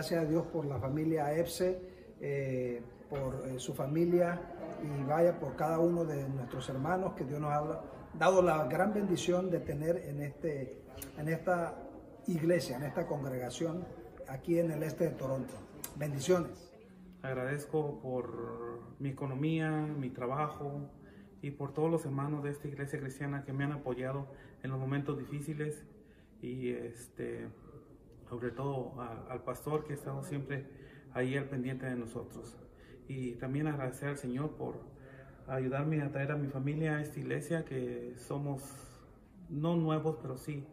Gracias a Dios por la familia EPSE, eh, por eh, su familia y vaya por cada uno de nuestros hermanos que Dios nos ha dado la gran bendición de tener en, este, en esta iglesia, en esta congregación aquí en el este de Toronto. Bendiciones. Agradezco por mi economía, mi trabajo y por todos los hermanos de esta iglesia cristiana que me han apoyado en los momentos difíciles y este sobre todo al pastor que ha estado siempre ahí al pendiente de nosotros. Y también agradecer al Señor por ayudarme a traer a mi familia a esta iglesia que somos no nuevos, pero sí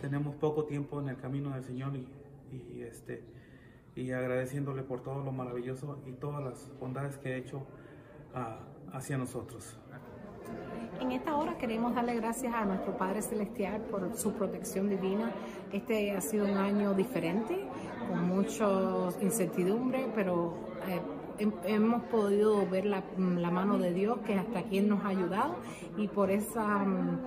tenemos poco tiempo en el camino del Señor y, este y agradeciéndole por todo lo maravilloso y todas las bondades que ha hecho ah, hacia nosotros. En esta hora queremos darle gracias a nuestro Padre Celestial por su protección divina. Este ha sido un año diferente, con mucha incertidumbre, pero eh, hemos podido ver la, mano de Dios que hasta quien nos ha ayudado y por esa mm,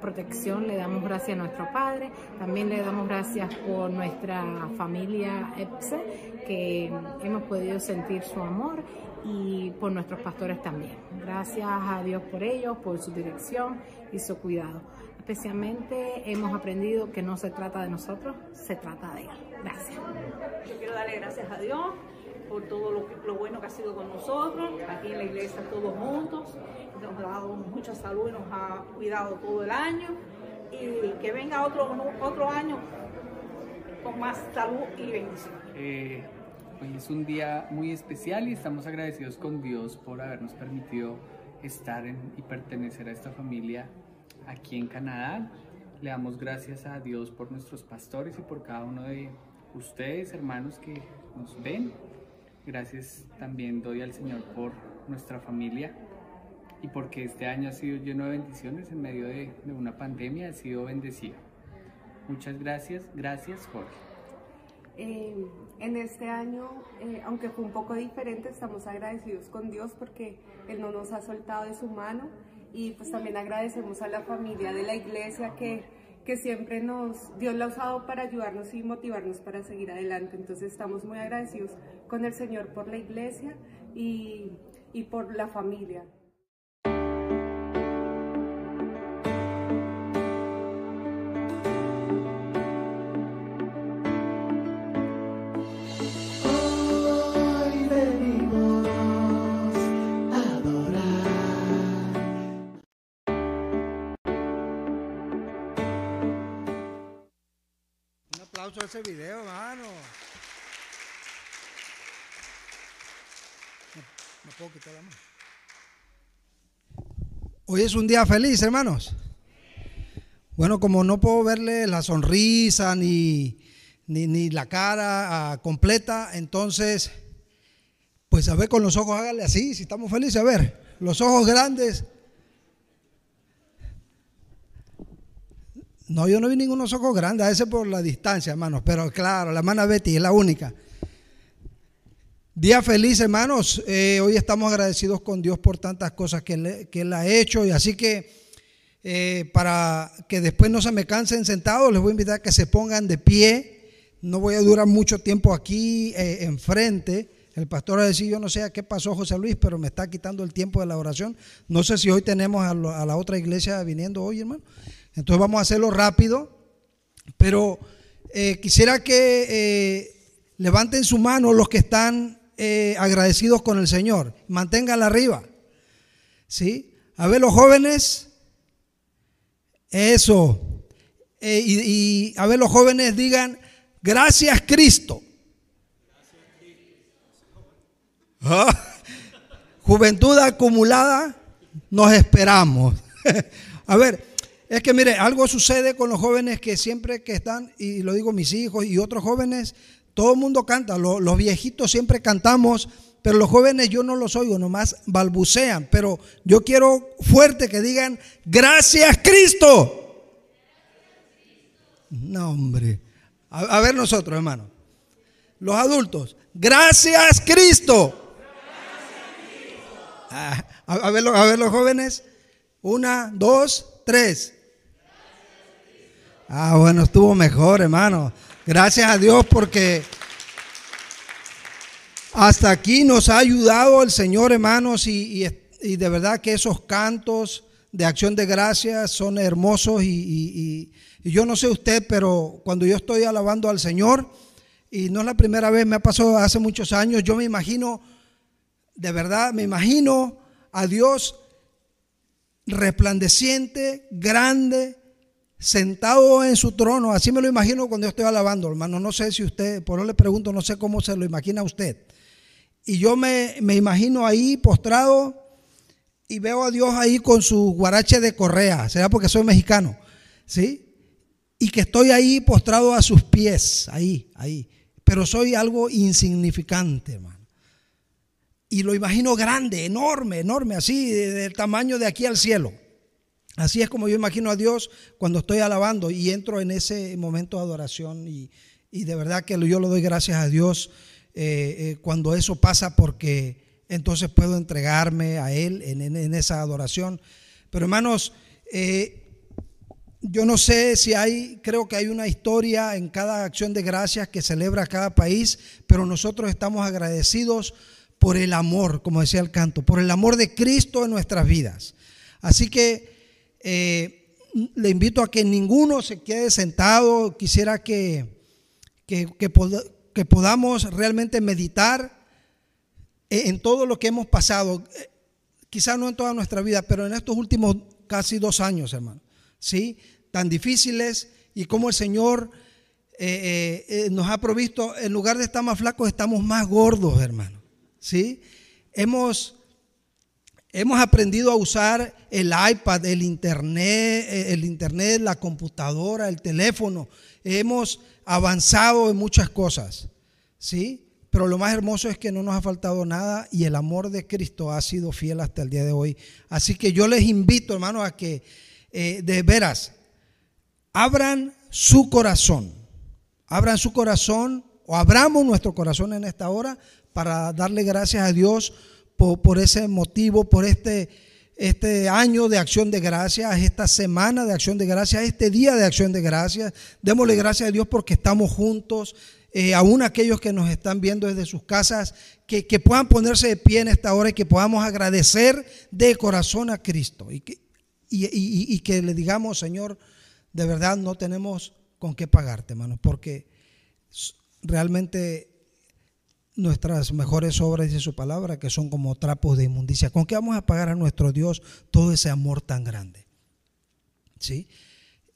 protección le damos gracias a nuestro Padre, también le damos gracias por nuestra familia EPSE que hemos podido sentir su amor y por nuestros pastores también. Gracias a Dios por ellos, por su dirección y su cuidado. Especialmente hemos aprendido que no se trata de nosotros, se trata de Él. Gracias. Yo quiero darle gracias a Dios por todo lo, lo, bueno que ha sido con nosotros, aquí en la iglesia todos juntos, nos ha dado mucha salud y nos ha cuidado todo el año y que venga otro, otro año con más salud y bendición. Eh, hoy es un día muy especial y estamos agradecidos con Dios por habernos permitido estar y pertenecer a esta familia aquí en Canadá. Le damos gracias a Dios por nuestros pastores y por cada uno de ustedes, hermanos que nos ven Gracias también doy al Señor por nuestra familia y porque este año ha sido lleno de bendiciones en medio de, una pandemia, ha sido bendecido. Muchas gracias, gracias Jorge. Eh, en este año, eh, aunque fue un poco diferente, estamos agradecidos con Dios porque Él no nos ha soltado de su mano y pues también agradecemos a la familia de la iglesia que que siempre nos, Dios la ha usado para ayudarnos y motivarnos para seguir adelante. Entonces estamos muy agradecidos con el Señor por la iglesia y, y por la familia. Video, mano. Hoy es un día feliz, hermanos. Bueno, como no puedo verle la sonrisa ni, ni, la cara ah, completa, entonces, pues a ver con los ojos, hágale así, si estamos felices, a ver, los ojos grandes. No, yo no vi ningunos ojos grandes, a veces por la distancia, hermanos, pero claro, la hermana Betty es la única. Día feliz, hermanos. Eh, hoy estamos agradecidos con Dios por tantas cosas que, Él ha hecho y así que eh, para que después no se me cansen sentados, les voy a invitar a que se pongan de pie. No voy a durar mucho tiempo aquí eh, enfrente. El pastor va a decir, yo no sé a qué pasó José Luis, pero me está quitando el tiempo de la oración. No sé si hoy tenemos a, a la otra iglesia viniendo hoy, hermano. Entonces vamos a hacerlo rápido, pero eh, quisiera que eh, levanten su mano los que están eh, agradecidos con el Señor. Manténganla arriba. ¿Sí? A ver los jóvenes. Eso. Y, a ver los jóvenes digan, gracias Cristo. Ah, juventud acumulada, nos esperamos. a ver, es que mire, algo sucede con los jóvenes que siempre que están, y lo digo mis hijos y otros jóvenes, todo el mundo canta, los, viejitos siempre cantamos, pero los jóvenes yo no los oigo, nomás balbucean, pero yo quiero fuerte que digan, gracias Cristo. No, hombre. A, ver nosotros, hermano. Los adultos, gracias Cristo. Ah, a, ver, a ver los jóvenes. Una, dos, tres. Ah, bueno, estuvo mejor, hermano. Gracias a Dios porque hasta aquí nos ha ayudado el Señor, hermanos, y, de verdad que esos cantos de acción de gracias son hermosos y, y yo no sé usted, pero cuando yo estoy alabando al Señor, y no es la primera vez, me ha pasado hace muchos años, yo me imagino, de verdad, me imagino a Dios resplandeciente, grande, sentado en su trono. Así me lo imagino cuando yo estoy alabando, hermano. No sé si usted, por eso le pregunto, no sé cómo se lo imagina usted. Y yo me, me imagino ahí postrado y veo a Dios ahí con su guarache de correa. Será porque soy mexicano, ¿sí? Y que estoy ahí postrado a sus pies, ahí, ahí. Pero soy algo insignificante, hermano. Y lo imagino grande, enorme, enorme, así, del tamaño de aquí al cielo. Así es como yo imagino a Dios cuando estoy alabando y entro en ese momento de adoración. Y, de verdad que yo le doy gracias a Dios eh, eh, cuando eso pasa porque entonces puedo entregarme a Él en, esa adoración. Pero hermanos, eh, yo no sé si hay, creo que hay una historia en cada acción de gracias que celebra cada país, pero nosotros estamos agradecidos por el amor, como decía el canto, por el amor de Cristo en nuestras vidas. Así que eh, le invito a que ninguno se quede sentado. Quisiera que, que, que, podamos realmente meditar en todo lo que hemos pasado. Eh, quizás no en toda nuestra vida, pero en estos últimos casi dos años, hermano. ¿Sí? Tan difíciles y como el Señor eh, nos ha provisto, en lugar de estar más flacos, estamos más gordos, hermano. ¿sí? Hemos, hemos aprendido a usar el iPad, el internet, eh, el internet, la computadora, el teléfono. Hemos avanzado en muchas cosas, ¿sí? Pero lo más hermoso es que no nos ha faltado nada y el amor de Cristo ha sido fiel hasta el día de hoy. Así que yo les invito, hermano, a que eh, de veras abran su corazón, abran su corazón o abramos nuestro corazón en esta hora para darle gracias a Dios por, ese motivo, por este, este año de acción de gracias, esta semana de acción de gracias, este día de acción de gracias. Démosle gracias a Dios porque estamos juntos. Eh, aún aquellos que nos están viendo desde sus casas, que, puedan ponerse de pie en esta hora y que podamos agradecer de corazón a Cristo. Y que, y que le digamos, Señor, de verdad no tenemos con qué pagarte, hermanos, porque realmente nuestras mejores obras, dice su palabra, que son como trapos de inmundicia. ¿Con qué vamos a pagar a nuestro Dios todo ese amor tan grande? ¿Sí?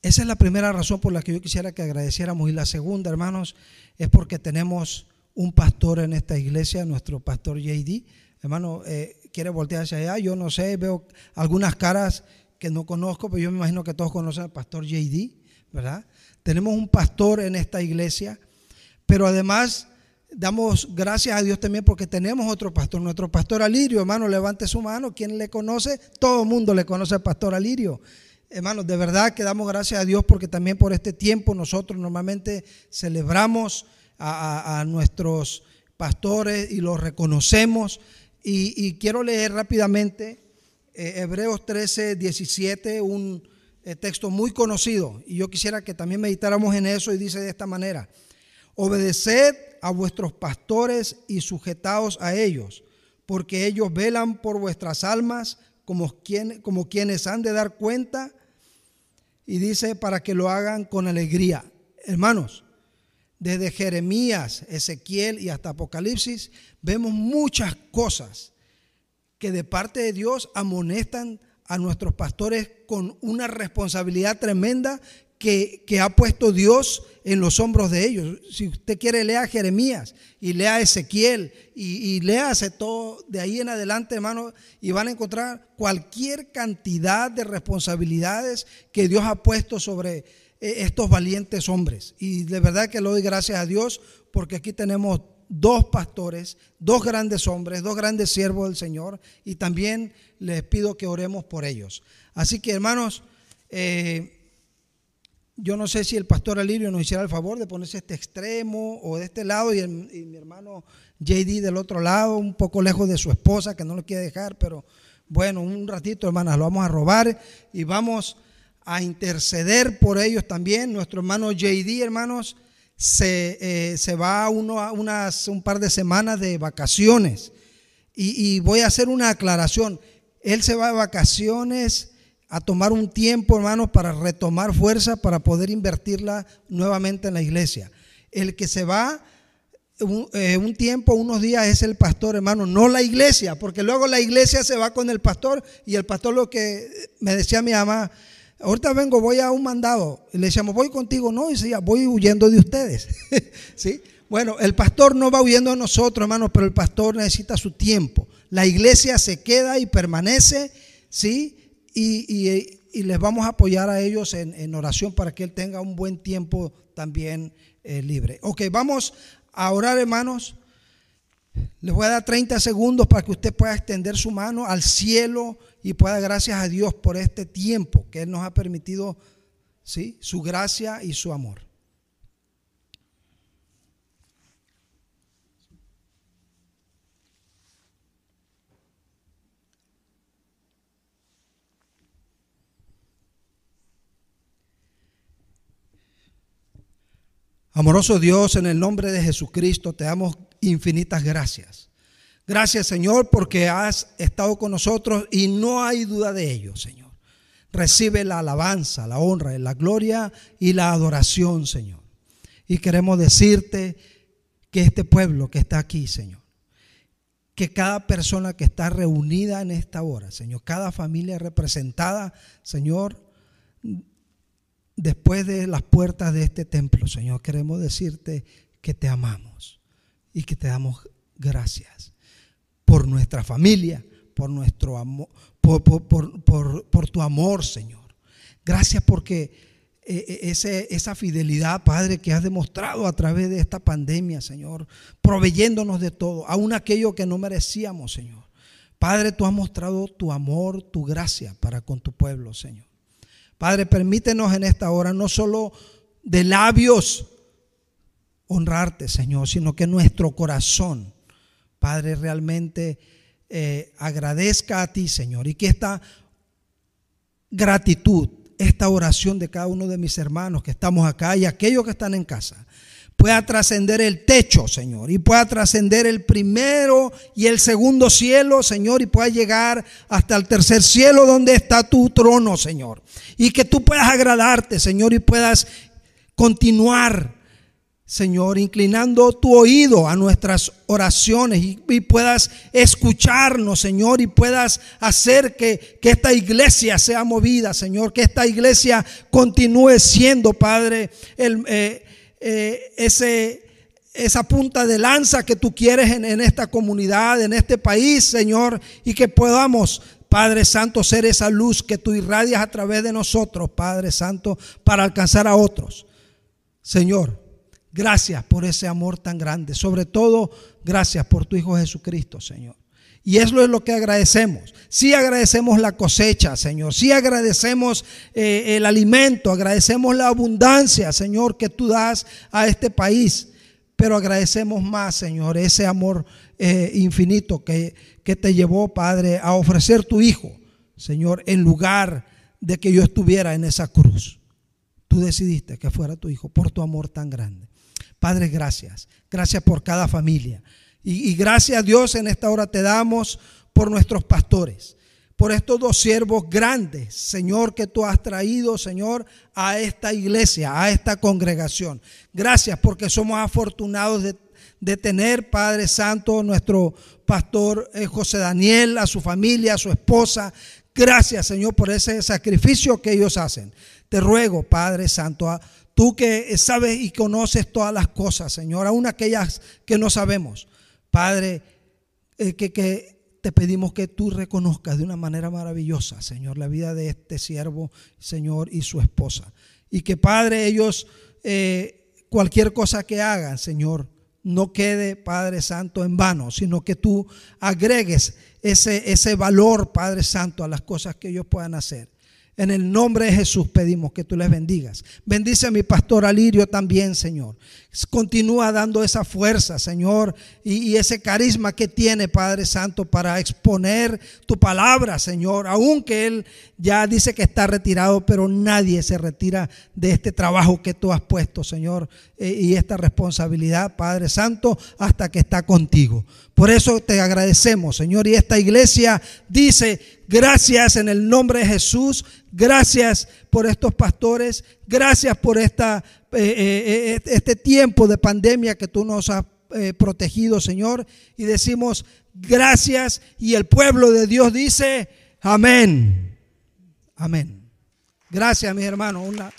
Esa es la primera razón por la que yo quisiera que agradeciéramos. Y la segunda, hermanos, es porque tenemos un pastor en esta iglesia, nuestro pastor JD. Hermano, eh, quiere voltear hacia allá. Yo no sé, veo algunas caras que no conozco, pero yo me imagino que todos conocen al pastor JD, ¿verdad? Tenemos un pastor en esta iglesia, pero además damos gracias a Dios también porque tenemos otro pastor, nuestro pastor Alirio, hermano, levante su mano, ¿quién le conoce? Todo el mundo le conoce al pastor Alirio. Hermanos, de verdad que damos gracias a Dios porque también por este tiempo nosotros normalmente celebramos a, nuestros pastores y los reconocemos. Y, quiero leer rápidamente eh, Hebreos 13, 17, un eh, texto muy conocido. Y yo quisiera que también meditáramos en eso y dice de esta manera, obedeced a vuestros pastores y sujetaos a ellos, porque ellos velan por vuestras almas como, como quienes han de dar cuenta. Y dice, para que lo hagan con alegría. Hermanos, desde Jeremías, Ezequiel y hasta Apocalipsis, vemos muchas cosas que de parte de Dios amonestan a nuestros pastores con una responsabilidad tremenda que, ha puesto Dios en los hombros de ellos. Si usted quiere, lea Jeremías y lea Ezequiel y, y léase todo de ahí en adelante, hermano, y van a encontrar cualquier cantidad de responsabilidades que Dios ha puesto sobre eh, estos valientes hombres. Y de verdad que le doy gracias a Dios porque aquí tenemos dos pastores, dos grandes hombres, dos grandes siervos del Señor y también les pido que oremos por ellos. Así que hermanos, eh, yo no sé si el pastor Alirio nos hiciera el favor de ponerse este extremo o de este lado y, mi hermano JD del otro lado, un poco lejos de su esposa que no lo quiere dejar, pero bueno, un ratito hermanas, lo vamos a robar y vamos a interceder por ellos también. Nuestro hermano JD, hermanos, se, eh, se va uno a unas, un par de semanas de vacaciones. Y, y voy a hacer una aclaración. Él se va de vacaciones a tomar un tiempo, hermanos, para retomar fuerza, para poder invertirla nuevamente en la iglesia. El que se va un, eh, un, tiempo, unos días, es el pastor, hermano, no la iglesia, porque luego la iglesia se va con el pastor y el pastor lo que me decía mi mamá, ahorita vengo, voy a un mandado. Y le decíamos, voy contigo, no, y decía, voy huyendo de ustedes. ¿Sí? Bueno, el pastor no va huyendo de nosotros, hermano, pero el pastor necesita su tiempo. La iglesia se queda y permanece, ¿sí? Y, les vamos a apoyar a ellos en, en, oración para que él tenga un buen tiempo también eh, libre. Ok, vamos a orar, hermanos. Les voy a dar 30 segundos para que usted pueda extender su mano al cielo y pueda dar gracias a Dios por este tiempo que Él nos ha permitido, ¿sí? Su gracia y su amor. Amoroso Dios, en el nombre de Jesucristo te damos infinitas gracias. Gracias Señor porque has estado con nosotros y no hay duda de ello, Señor. Recibe la alabanza, la honra, la gloria y la adoración, Señor. Y queremos decirte que este pueblo que está aquí, Señor, que cada persona que está reunida en esta hora, Señor, cada familia representada, Señor, después de las puertas de este templo, Señor, queremos decirte que te amamos y que te damos gracias por nuestra familia, por nuestro amor, por, tu amor, Señor. Gracias porque ese, esa fidelidad, Padre, que has demostrado a través de esta pandemia, Señor, proveyéndonos de todo, aún aquello que no merecíamos, Señor. Padre, tú has mostrado tu amor, tu gracia para con tu pueblo, Señor. Padre, permítenos en esta hora no solo de labios honrarte, Señor, sino que nuestro corazón, Padre, realmente eh, agradezca a ti, Señor, y que esta gratitud, esta oración de cada uno de mis hermanos que estamos acá y aquellos que están en casa, pueda trascender el techo, Señor, y pueda trascender el primero y el segundo cielo, Señor, y pueda llegar hasta el tercer cielo donde está tu trono, Señor. Y que tú puedas agradarte, Señor, y puedas continuar, Señor, inclinando tu oído a nuestras oraciones y, puedas escucharnos, Señor, y puedas hacer que, que esta iglesia sea movida, Señor, que esta iglesia continúe siendo, Padre, el... Eh, eh, ese, esa punta de lanza que tú quieres en, en esta comunidad, en este país, Señor, y que podamos Padre Santo, ser esa luz que tú irradias a través de nosotros, Padre Santo, para alcanzar a otros. Señor, gracias por ese amor tan grande. Sobre todo, gracias por tu Hijo Jesucristo, Señor. Y eso es lo que agradecemos. Sí agradecemos la cosecha, Señor. Sí agradecemos eh, el alimento. Agradecemos la abundancia, Señor, que tú das a este país. Pero agradecemos más, Señor, ese amor eh, infinito que, que te llevó, Padre, a ofrecer tu Hijo, Señor, en lugar de que yo estuviera en esa cruz. Tú decidiste que fuera tu Hijo por tu amor tan grande. Padre, gracias. Gracias por cada familia. Y, gracias a Dios en esta hora te damos por nuestros pastores, por estos dos siervos grandes, Señor, que tú has traído, Señor, a esta iglesia, a esta congregación. Gracias porque somos afortunados de, de tener, Padre Santo, nuestro pastor eh, José Daniel, a su familia, a su esposa. Gracias, Señor, por ese sacrificio que ellos hacen. Te ruego, Padre Santo, a, tú que sabes y conoces todas las cosas, Señor, aún aquellas que no sabemos. Padre, eh, que, que, te pedimos que tú reconozcas de una manera maravillosa, Señor, la vida de este siervo, Señor, y su esposa. Y que, Padre, ellos, eh, cualquier cosa que hagan, Señor, no quede, Padre Santo, en vano, sino que tú agregues ese, ese valor, Padre Santo, a las cosas que ellos puedan hacer. En el nombre de Jesús pedimos que tú les bendigas. Bendice a mi pastor Alirio también, Señor. Continúa dando esa fuerza, Señor, y, ese carisma que tiene, Padre Santo, para exponer tu palabra, Señor. Aunque Él ya dice que está retirado, pero nadie se retira de este trabajo que tú has puesto, Señor, eh, y esta responsabilidad, Padre Santo, hasta que está contigo. Por eso te agradecemos, Señor. Y esta iglesia dice, gracias en el nombre de Jesús, gracias por estos pastores, gracias por esta, eh, eh, eh, este tiempo de pandemia que tú nos has protegido, Señor. Y decimos, gracias. Y el pueblo de Dios dice, amén. Amén. Gracias, mis hermanos. Una...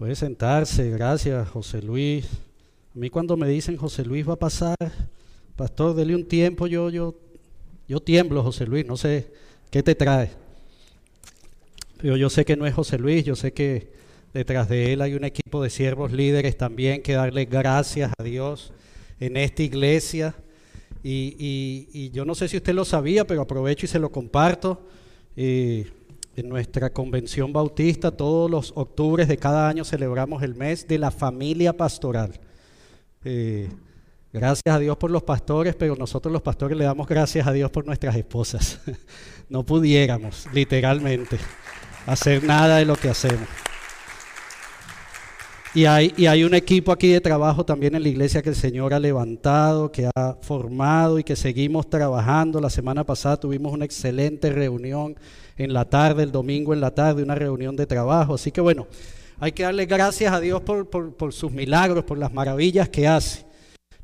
Puede sentarse, gracias José Luis. A mí cuando me dicen José Luis va a pasar, pastor, dele un tiempo, yo, yo, yo tiemblo, José Luis, no sé qué te trae. Pero yo sé que no es José Luis, yo sé que detrás de él hay un equipo de siervos líderes también que darle gracias a Dios en esta iglesia. Y, y, yo no sé si usted lo sabía, pero aprovecho y se lo comparto. Eh, en nuestra convención bautista, todos los octubres de cada año celebramos el mes de la familia pastoral. Eh, gracias a Dios por los pastores, pero nosotros los pastores le damos gracias a Dios por nuestras esposas. no pudiéramos, literalmente, hacer nada de lo que hacemos. Y hay, y hay un equipo aquí de trabajo también en la iglesia que el Señor ha levantado, que ha formado y que seguimos trabajando. La semana pasada tuvimos una excelente reunión en la tarde, el domingo en la tarde, una reunión de trabajo. Así que bueno, hay que darle gracias a Dios por, sus milagros, por las maravillas que hace.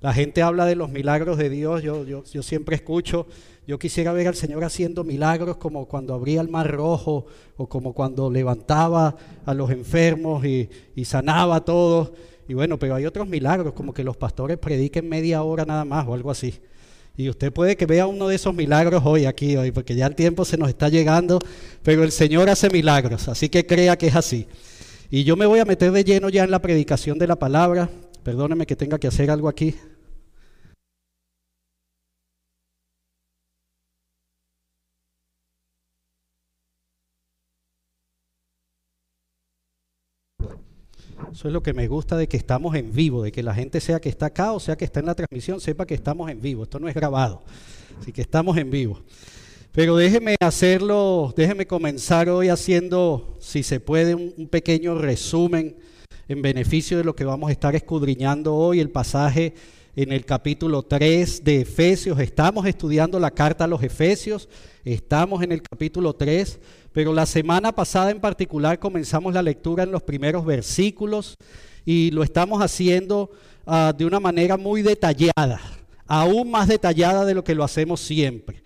La gente habla de los milagros de Dios, yo, siempre escucho, yo quisiera ver al Señor haciendo milagros como cuando abría el mar rojo o como cuando levantaba a los enfermos y, y sanaba a todos. Y bueno, pero hay otros milagros, como que los pastores prediquen media hora nada más o algo así. Y usted puede que vea uno de esos milagros hoy aquí, hoy, porque ya el tiempo se nos está llegando, pero el Señor hace milagros, así que crea que es así. Y yo me voy a meter de lleno ya en la predicación de la palabra. Perdóneme que tenga que hacer algo aquí. Eso es lo que me gusta de que estamos en vivo, de que la gente sea que está acá o sea que está en la transmisión, sepa que estamos en vivo. Esto no es grabado, así que estamos en vivo. Pero déjeme hacerlo, déjeme comenzar hoy haciendo, si se puede, un, pequeño resumen en beneficio de lo que vamos a estar escudriñando hoy, el pasaje en el capítulo 3 de Efesios. Estamos estudiando la carta a los Efesios, estamos en el capítulo 3, pero la semana pasada en particular comenzamos la lectura en los primeros versículos y lo estamos haciendo ah, de una manera muy detallada, aún más detallada de lo que lo hacemos siempre.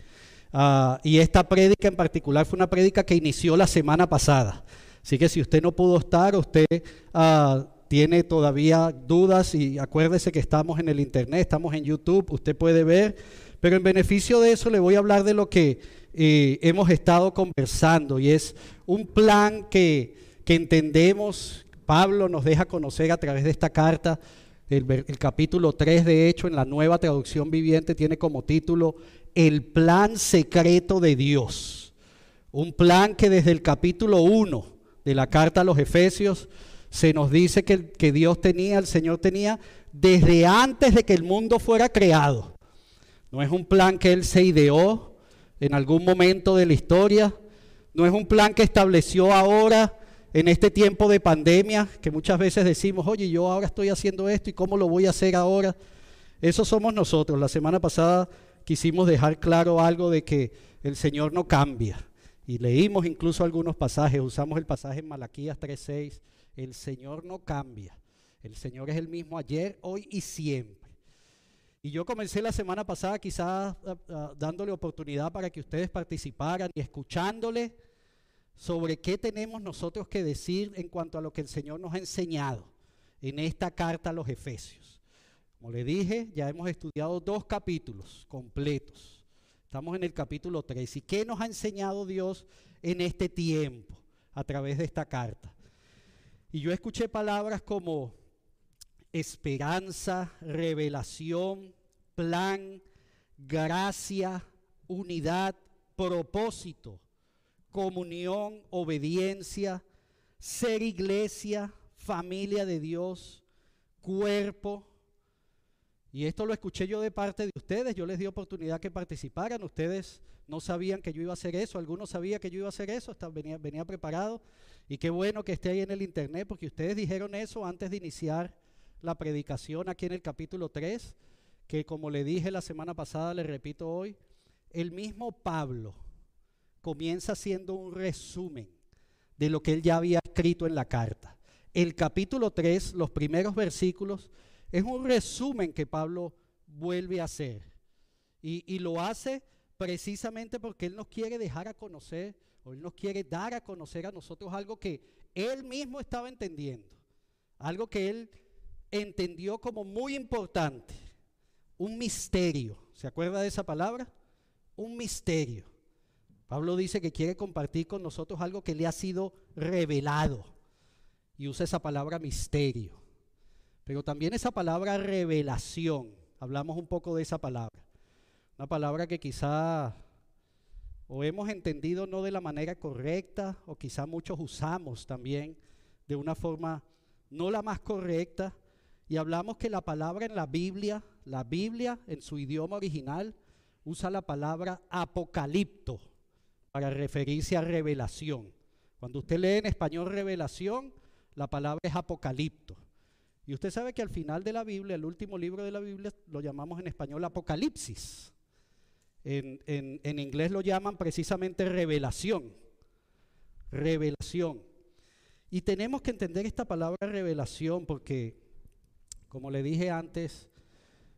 Ah, y esta prédica en particular fue una prédica que inició la semana pasada. Así que si usted no pudo estar, usted ah, tiene todavía dudas y acuérdese que estamos en el internet, estamos en YouTube, usted puede ver. Pero en beneficio de eso le voy a hablar de lo que eh, hemos estado conversando y es un plan que, que, entendemos, Pablo nos deja conocer a través de esta carta, el, el capítulo 3 de hecho en la nueva traducción viviente tiene como título El plan secreto de Dios. Un plan que desde el capítulo 1 de la carta a los Efesios se nos dice que, que Dios tenía, el Señor tenía desde antes de que el mundo fuera creado. No es un plan que Él se ideó, en algún momento de la historia. No es un plan que estableció ahora en este tiempo de pandemia, que muchas veces decimos, oye, yo ahora estoy haciendo esto y cómo lo voy a hacer ahora. Eso somos nosotros. La semana pasada quisimos dejar claro algo de que el Señor no cambia. Y leímos incluso algunos pasajes, usamos el pasaje en Malaquías 3:6, el Señor no cambia. El Señor es el mismo ayer, hoy y siempre. Y yo comencé la semana pasada quizás ah, ah, dándole oportunidad para que ustedes participaran y escuchándole sobre qué tenemos nosotros que decir en cuanto a lo que el Señor nos ha enseñado en esta carta a los Efesios. Como le dije, ya hemos estudiado dos capítulos completos. Estamos en el capítulo 3. ¿Y qué nos ha enseñado Dios en este tiempo a través de esta carta? Y yo escuché palabras como esperanza, revelación, plan, gracia, unidad, propósito, comunión, obediencia, ser iglesia, familia de Dios, cuerpo. Y esto lo escuché yo de parte de ustedes, yo les di oportunidad que participaran, ustedes no sabían que yo iba a hacer eso, algunos sabían que yo iba a hacer eso, venía, venía preparado. Y qué bueno que esté ahí en el internet, porque ustedes dijeron eso antes de iniciar la predicación aquí en el capítulo 3, que como le dije la semana pasada, le repito hoy, el mismo Pablo comienza haciendo un resumen de lo que él ya había escrito en la carta. El capítulo 3, los primeros versículos, es un resumen que Pablo vuelve a hacer. Y, lo hace precisamente porque Él nos quiere dejar a conocer, o Él nos quiere dar a conocer a nosotros algo que Él mismo estaba entendiendo, algo que Él entendió como muy importante, un misterio. ¿Se acuerda de esa palabra? Un misterio. Pablo dice que quiere compartir con nosotros algo que le ha sido revelado. Y usa esa palabra misterio. Pero también esa palabra revelación. Hablamos un poco de esa palabra. Una palabra que quizá o hemos entendido no de la manera correcta o quizá muchos usamos también de una forma no la más correcta. Y hablamos que la palabra en la Biblia, la Biblia en su idioma original, usa la palabra apocalipto para referirse a revelación. Cuando usted lee en español revelación, la palabra es apocalipto. Y usted sabe que al final de la Biblia, el último libro de la Biblia, lo llamamos en español apocalipsis. En, en inglés lo llaman precisamente revelación. Revelación. Y tenemos que entender esta palabra revelación porque, como le dije antes,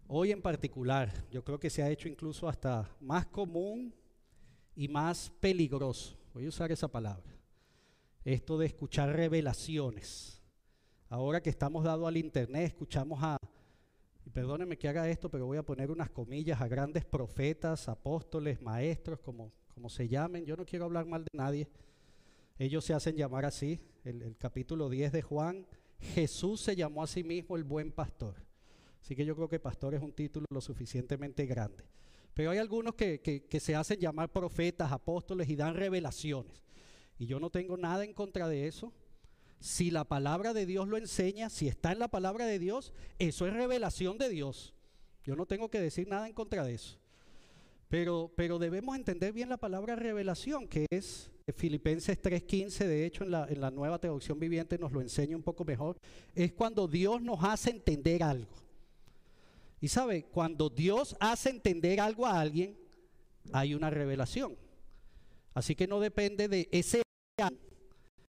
hoy en particular, yo creo que se ha hecho incluso hasta más común y más peligroso, voy a usar esa palabra, esto de escuchar revelaciones. Ahora que estamos dados al Internet, escuchamos a, y perdónenme que haga esto, pero voy a poner unas comillas a grandes profetas, apóstoles, maestros, como, como se llamen. Yo no quiero hablar mal de nadie. Ellos se hacen llamar así. El, el capítulo 10 de Juan, Jesús se llamó a sí mismo el buen pastor. Así que yo creo que pastor es un título lo suficientemente grande. Pero hay algunos que, se hacen llamar profetas, apóstoles y dan revelaciones. Y yo no tengo nada en contra de eso. Si la palabra de Dios lo enseña, si está en la palabra de Dios, eso es revelación de Dios. Yo no tengo que decir nada en contra de eso. Pero, pero debemos entender bien la palabra revelación, que es Filipenses 3.15, de hecho en la, en la nueva traducción viviente nos lo enseña un poco mejor, es cuando Dios nos hace entender algo. Y sabe, cuando Dios hace entender algo a alguien, hay una revelación. Así que no depende de ese,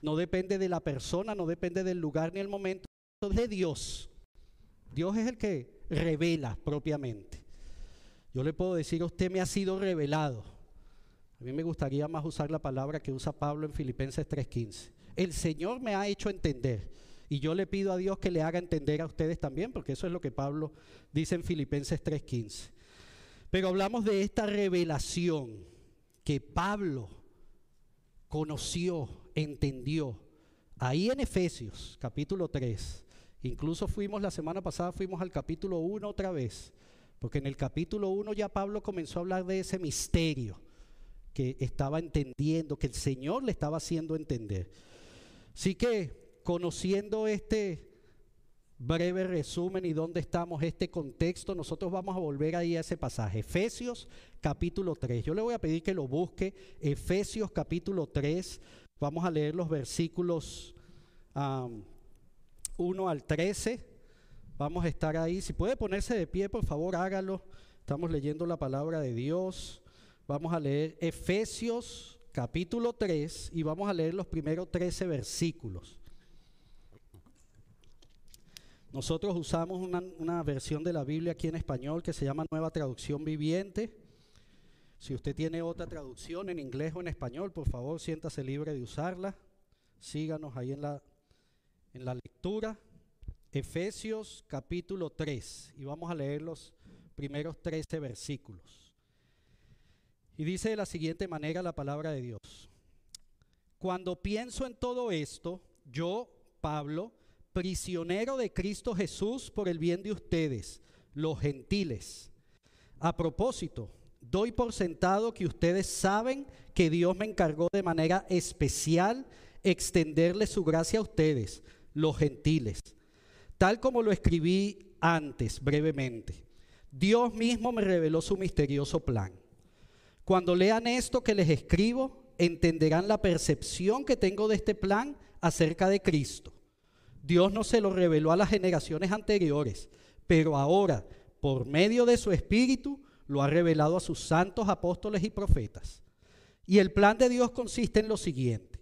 no depende de la persona, no depende del lugar ni el momento, de Dios. Dios es el que revela propiamente. Yo le puedo decir, usted me ha sido revelado. A mí me gustaría más usar la palabra que usa Pablo en Filipenses 3:15. El Señor me ha hecho entender. Y yo le pido a Dios que le haga entender a ustedes también, porque eso es lo que Pablo dice en Filipenses 3:15. Pero hablamos de esta revelación que Pablo conoció, entendió. Ahí en Efesios, capítulo 3. Incluso fuimos la semana pasada, fuimos al capítulo 1 otra vez, porque en el capítulo 1 ya Pablo comenzó a hablar de ese misterio que estaba entendiendo, que el Señor le estaba haciendo entender. Así que conociendo este breve resumen y dónde estamos, este contexto, nosotros vamos a volver ahí a ese pasaje. Efesios capítulo 3. Yo le voy a pedir que lo busque. Efesios capítulo 3. Vamos a leer los versículos 1 al 13. Vamos a estar ahí. Si puede ponerse de pie, por favor, hágalo. Estamos leyendo la palabra de Dios. Vamos a leer Efesios capítulo 3 y vamos a leer los primeros 13 versículos. Nosotros usamos una, versión de la Biblia aquí en español que se llama Nueva Traducción Viviente. Si usted tiene otra traducción en inglés o en español, por favor, siéntase libre de usarla. Síganos ahí en la, en la lectura. Efesios capítulo 3 y vamos a leer los primeros 13 versículos. Y dice de la siguiente manera la palabra de Dios. Cuando pienso en todo esto, yo, Pablo, prisionero de Cristo Jesús por el bien de ustedes, los gentiles. A propósito, doy por sentado que ustedes saben que Dios me encargó de manera especial extenderle su gracia a ustedes, los gentiles, tal como lo escribí antes brevemente. Dios mismo me reveló su misterioso plan. Cuando lean esto que les escribo, entenderán la percepción que tengo de este plan acerca de Cristo. Dios no se lo reveló a las generaciones anteriores, pero ahora, por medio de su Espíritu, lo ha revelado a sus santos apóstoles y profetas. Y el plan de Dios consiste en lo siguiente.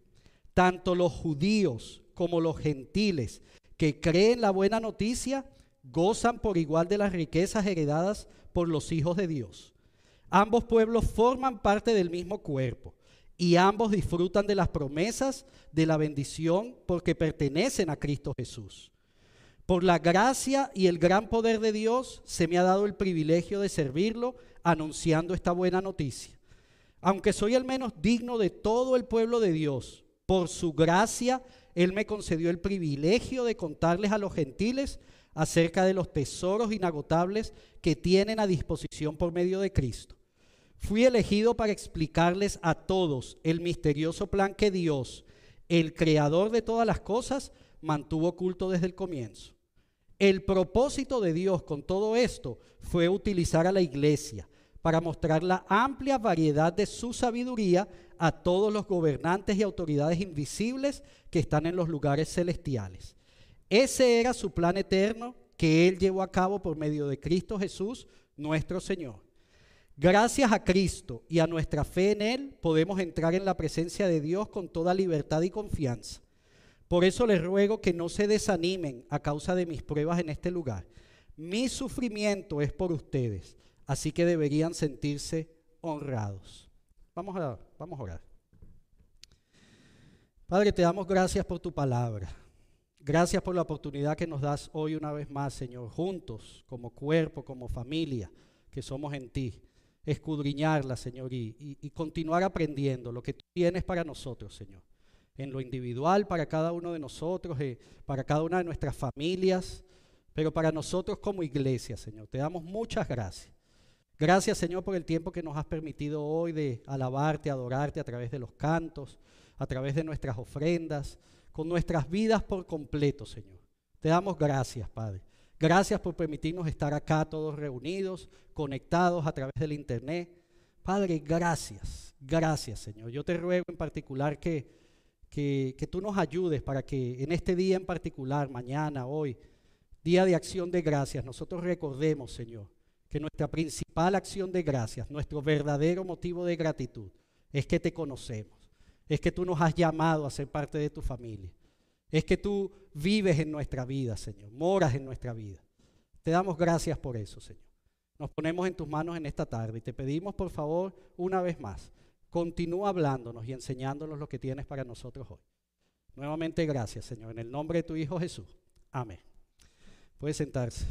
Tanto los judíos como los gentiles que creen la buena noticia gozan por igual de las riquezas heredadas por los hijos de Dios. Ambos pueblos forman parte del mismo cuerpo y ambos disfrutan de las promesas de la bendición porque pertenecen a Cristo Jesús. Por la gracia y el gran poder de Dios se me ha dado el privilegio de servirlo anunciando esta buena noticia. Aunque soy el menos digno de todo el pueblo de Dios, por su gracia Él me concedió el privilegio de contarles a los gentiles acerca de los tesoros inagotables que tienen a disposición por medio de Cristo. Fui elegido para explicarles a todos el misterioso plan que Dios, el creador de todas las cosas, mantuvo oculto desde el comienzo. El propósito de Dios con todo esto fue utilizar a la iglesia para mostrar la amplia variedad de su sabiduría a todos los gobernantes y autoridades invisibles que están en los lugares celestiales. Ese era su plan eterno que Él llevó a cabo por medio de Cristo Jesús, nuestro Señor. Gracias a Cristo y a nuestra fe en Él podemos entrar en la presencia de Dios con toda libertad y confianza. Por eso les ruego que no se desanimen a causa de mis pruebas en este lugar. Mi sufrimiento es por ustedes, así que deberían sentirse honrados. Vamos a, vamos a orar. Padre, te damos gracias por tu palabra. Gracias por la oportunidad que nos das hoy una vez más, Señor, juntos, como cuerpo, como familia, que somos en ti. Escudriñarla, Señor, y, y continuar aprendiendo lo que tú tienes para nosotros, Señor en lo individual para cada uno de nosotros, eh, para cada una de nuestras familias, pero para nosotros como iglesia, Señor. Te damos muchas gracias. Gracias, Señor, por el tiempo que nos has permitido hoy de alabarte, adorarte a través de los cantos, a través de nuestras ofrendas, con nuestras vidas por completo, Señor. Te damos gracias, Padre. Gracias por permitirnos estar acá todos reunidos, conectados a través del Internet. Padre, gracias, gracias, Señor. Yo te ruego en particular que que, tú nos ayudes para que en este día en particular, mañana, hoy, día de acción de gracias, nosotros recordemos, Señor, que nuestra principal acción de gracias, nuestro verdadero motivo de gratitud, es que te conocemos, es que tú nos has llamado a ser parte de tu familia, es que tú vives en nuestra vida, Señor, moras en nuestra vida. Te damos gracias por eso, Señor. Nos ponemos en tus manos en esta tarde y te pedimos, por favor, una vez más, Continúa hablándonos y enseñándonos lo que tienes para nosotros hoy. Nuevamente gracias, Señor, en el nombre de tu Hijo Jesús. Amén. Puede sentarse.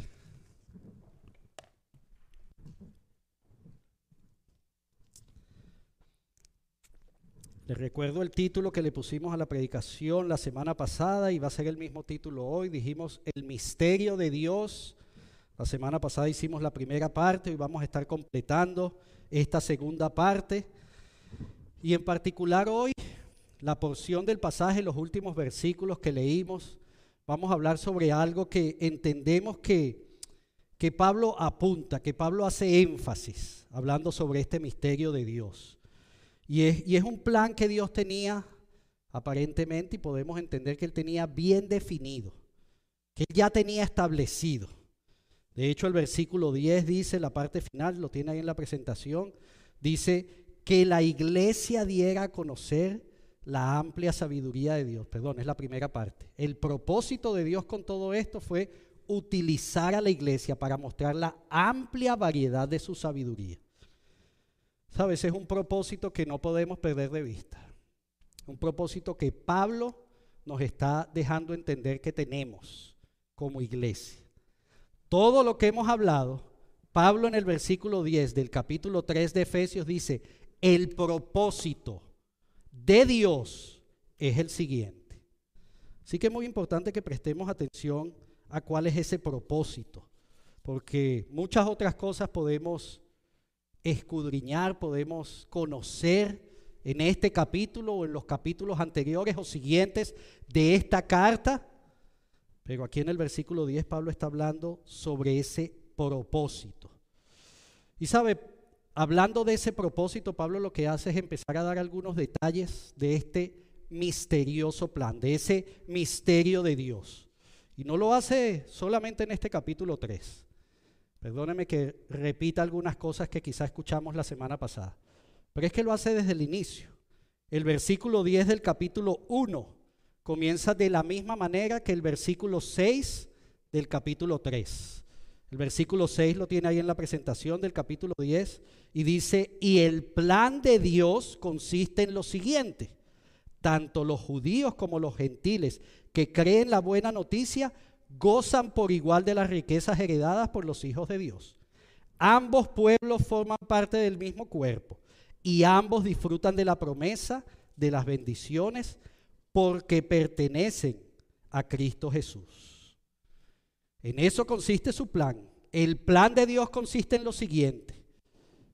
Les recuerdo el título que le pusimos a la predicación la semana pasada y va a ser el mismo título hoy. Dijimos el misterio de Dios. La semana pasada hicimos la primera parte y vamos a estar completando esta segunda parte. Y en particular hoy, la porción del pasaje, los últimos versículos que leímos, vamos a hablar sobre algo que entendemos que, que Pablo apunta, que Pablo hace énfasis, hablando sobre este misterio de Dios. Y es, y es un plan que Dios tenía aparentemente y podemos entender que él tenía bien definido, que él ya tenía establecido. De hecho, el versículo 10 dice, la parte final, lo tiene ahí en la presentación, dice que la iglesia diera a conocer la amplia sabiduría de Dios. Perdón, es la primera parte. El propósito de Dios con todo esto fue utilizar a la iglesia para mostrar la amplia variedad de su sabiduría. Sabes, es un propósito que no podemos perder de vista. Un propósito que Pablo nos está dejando entender que tenemos como iglesia. Todo lo que hemos hablado, Pablo en el versículo 10 del capítulo 3 de Efesios dice, el propósito de Dios es el siguiente. Así que es muy importante que prestemos atención a cuál es ese propósito, porque muchas otras cosas podemos escudriñar, podemos conocer en este capítulo o en los capítulos anteriores o siguientes de esta carta. Pero aquí en el versículo 10 Pablo está hablando sobre ese propósito. Y sabe, hablando de ese propósito, Pablo lo que hace es empezar a dar algunos detalles de este misterioso plan, de ese misterio de Dios. Y no lo hace solamente en este capítulo 3. Perdóneme que repita algunas cosas que quizá escuchamos la semana pasada. Pero es que lo hace desde el inicio. El versículo 10 del capítulo 1 comienza de la misma manera que el versículo 6 del capítulo 3. El versículo 6 lo tiene ahí en la presentación del capítulo 10 y dice, y el plan de Dios consiste en lo siguiente, tanto los judíos como los gentiles que creen la buena noticia gozan por igual de las riquezas heredadas por los hijos de Dios. Ambos pueblos forman parte del mismo cuerpo y ambos disfrutan de la promesa, de las bendiciones, porque pertenecen a Cristo Jesús. En eso consiste su plan. El plan de Dios consiste en lo siguiente.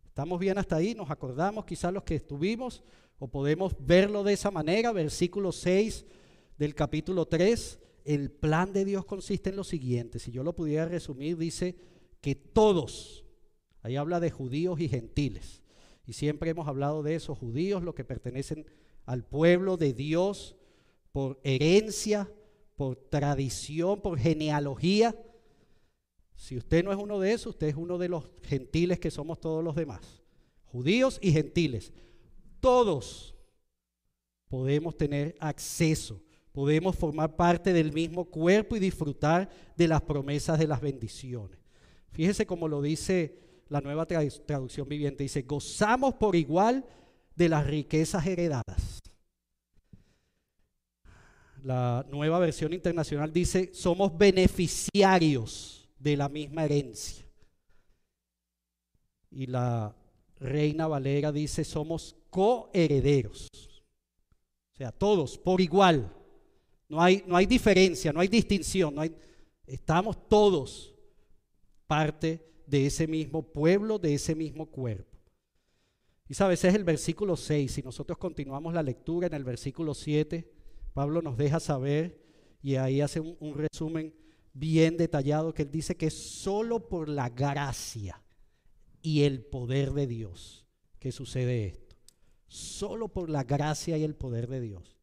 ¿Estamos bien hasta ahí? ¿Nos acordamos quizás los que estuvimos? ¿O podemos verlo de esa manera? Versículo 6 del capítulo 3. El plan de Dios consiste en lo siguiente. Si yo lo pudiera resumir, dice que todos, ahí habla de judíos y gentiles, y siempre hemos hablado de esos judíos, los que pertenecen al pueblo de Dios por herencia, por tradición, por genealogía. Si usted no es uno de esos, usted es uno de los gentiles que somos todos los demás. Judíos y gentiles. Todos podemos tener acceso, podemos formar parte del mismo cuerpo y disfrutar de las promesas de las bendiciones. Fíjese cómo lo dice la nueva traducción viviente dice, gozamos por igual de las riquezas heredadas. La nueva versión internacional dice, somos beneficiarios de la misma herencia. Y la Reina Valera dice, somos coherederos. O sea, todos por igual. No hay, no hay diferencia, no hay distinción. No hay, estamos todos parte de ese mismo pueblo, de ese mismo cuerpo. Y sabes, es el versículo 6. Si nosotros continuamos la lectura en el versículo 7, Pablo nos deja saber, y ahí hace un, resumen bien detallado, que él dice que es solo por la gracia y el poder de Dios que sucede esto. Solo por la gracia y el poder de Dios.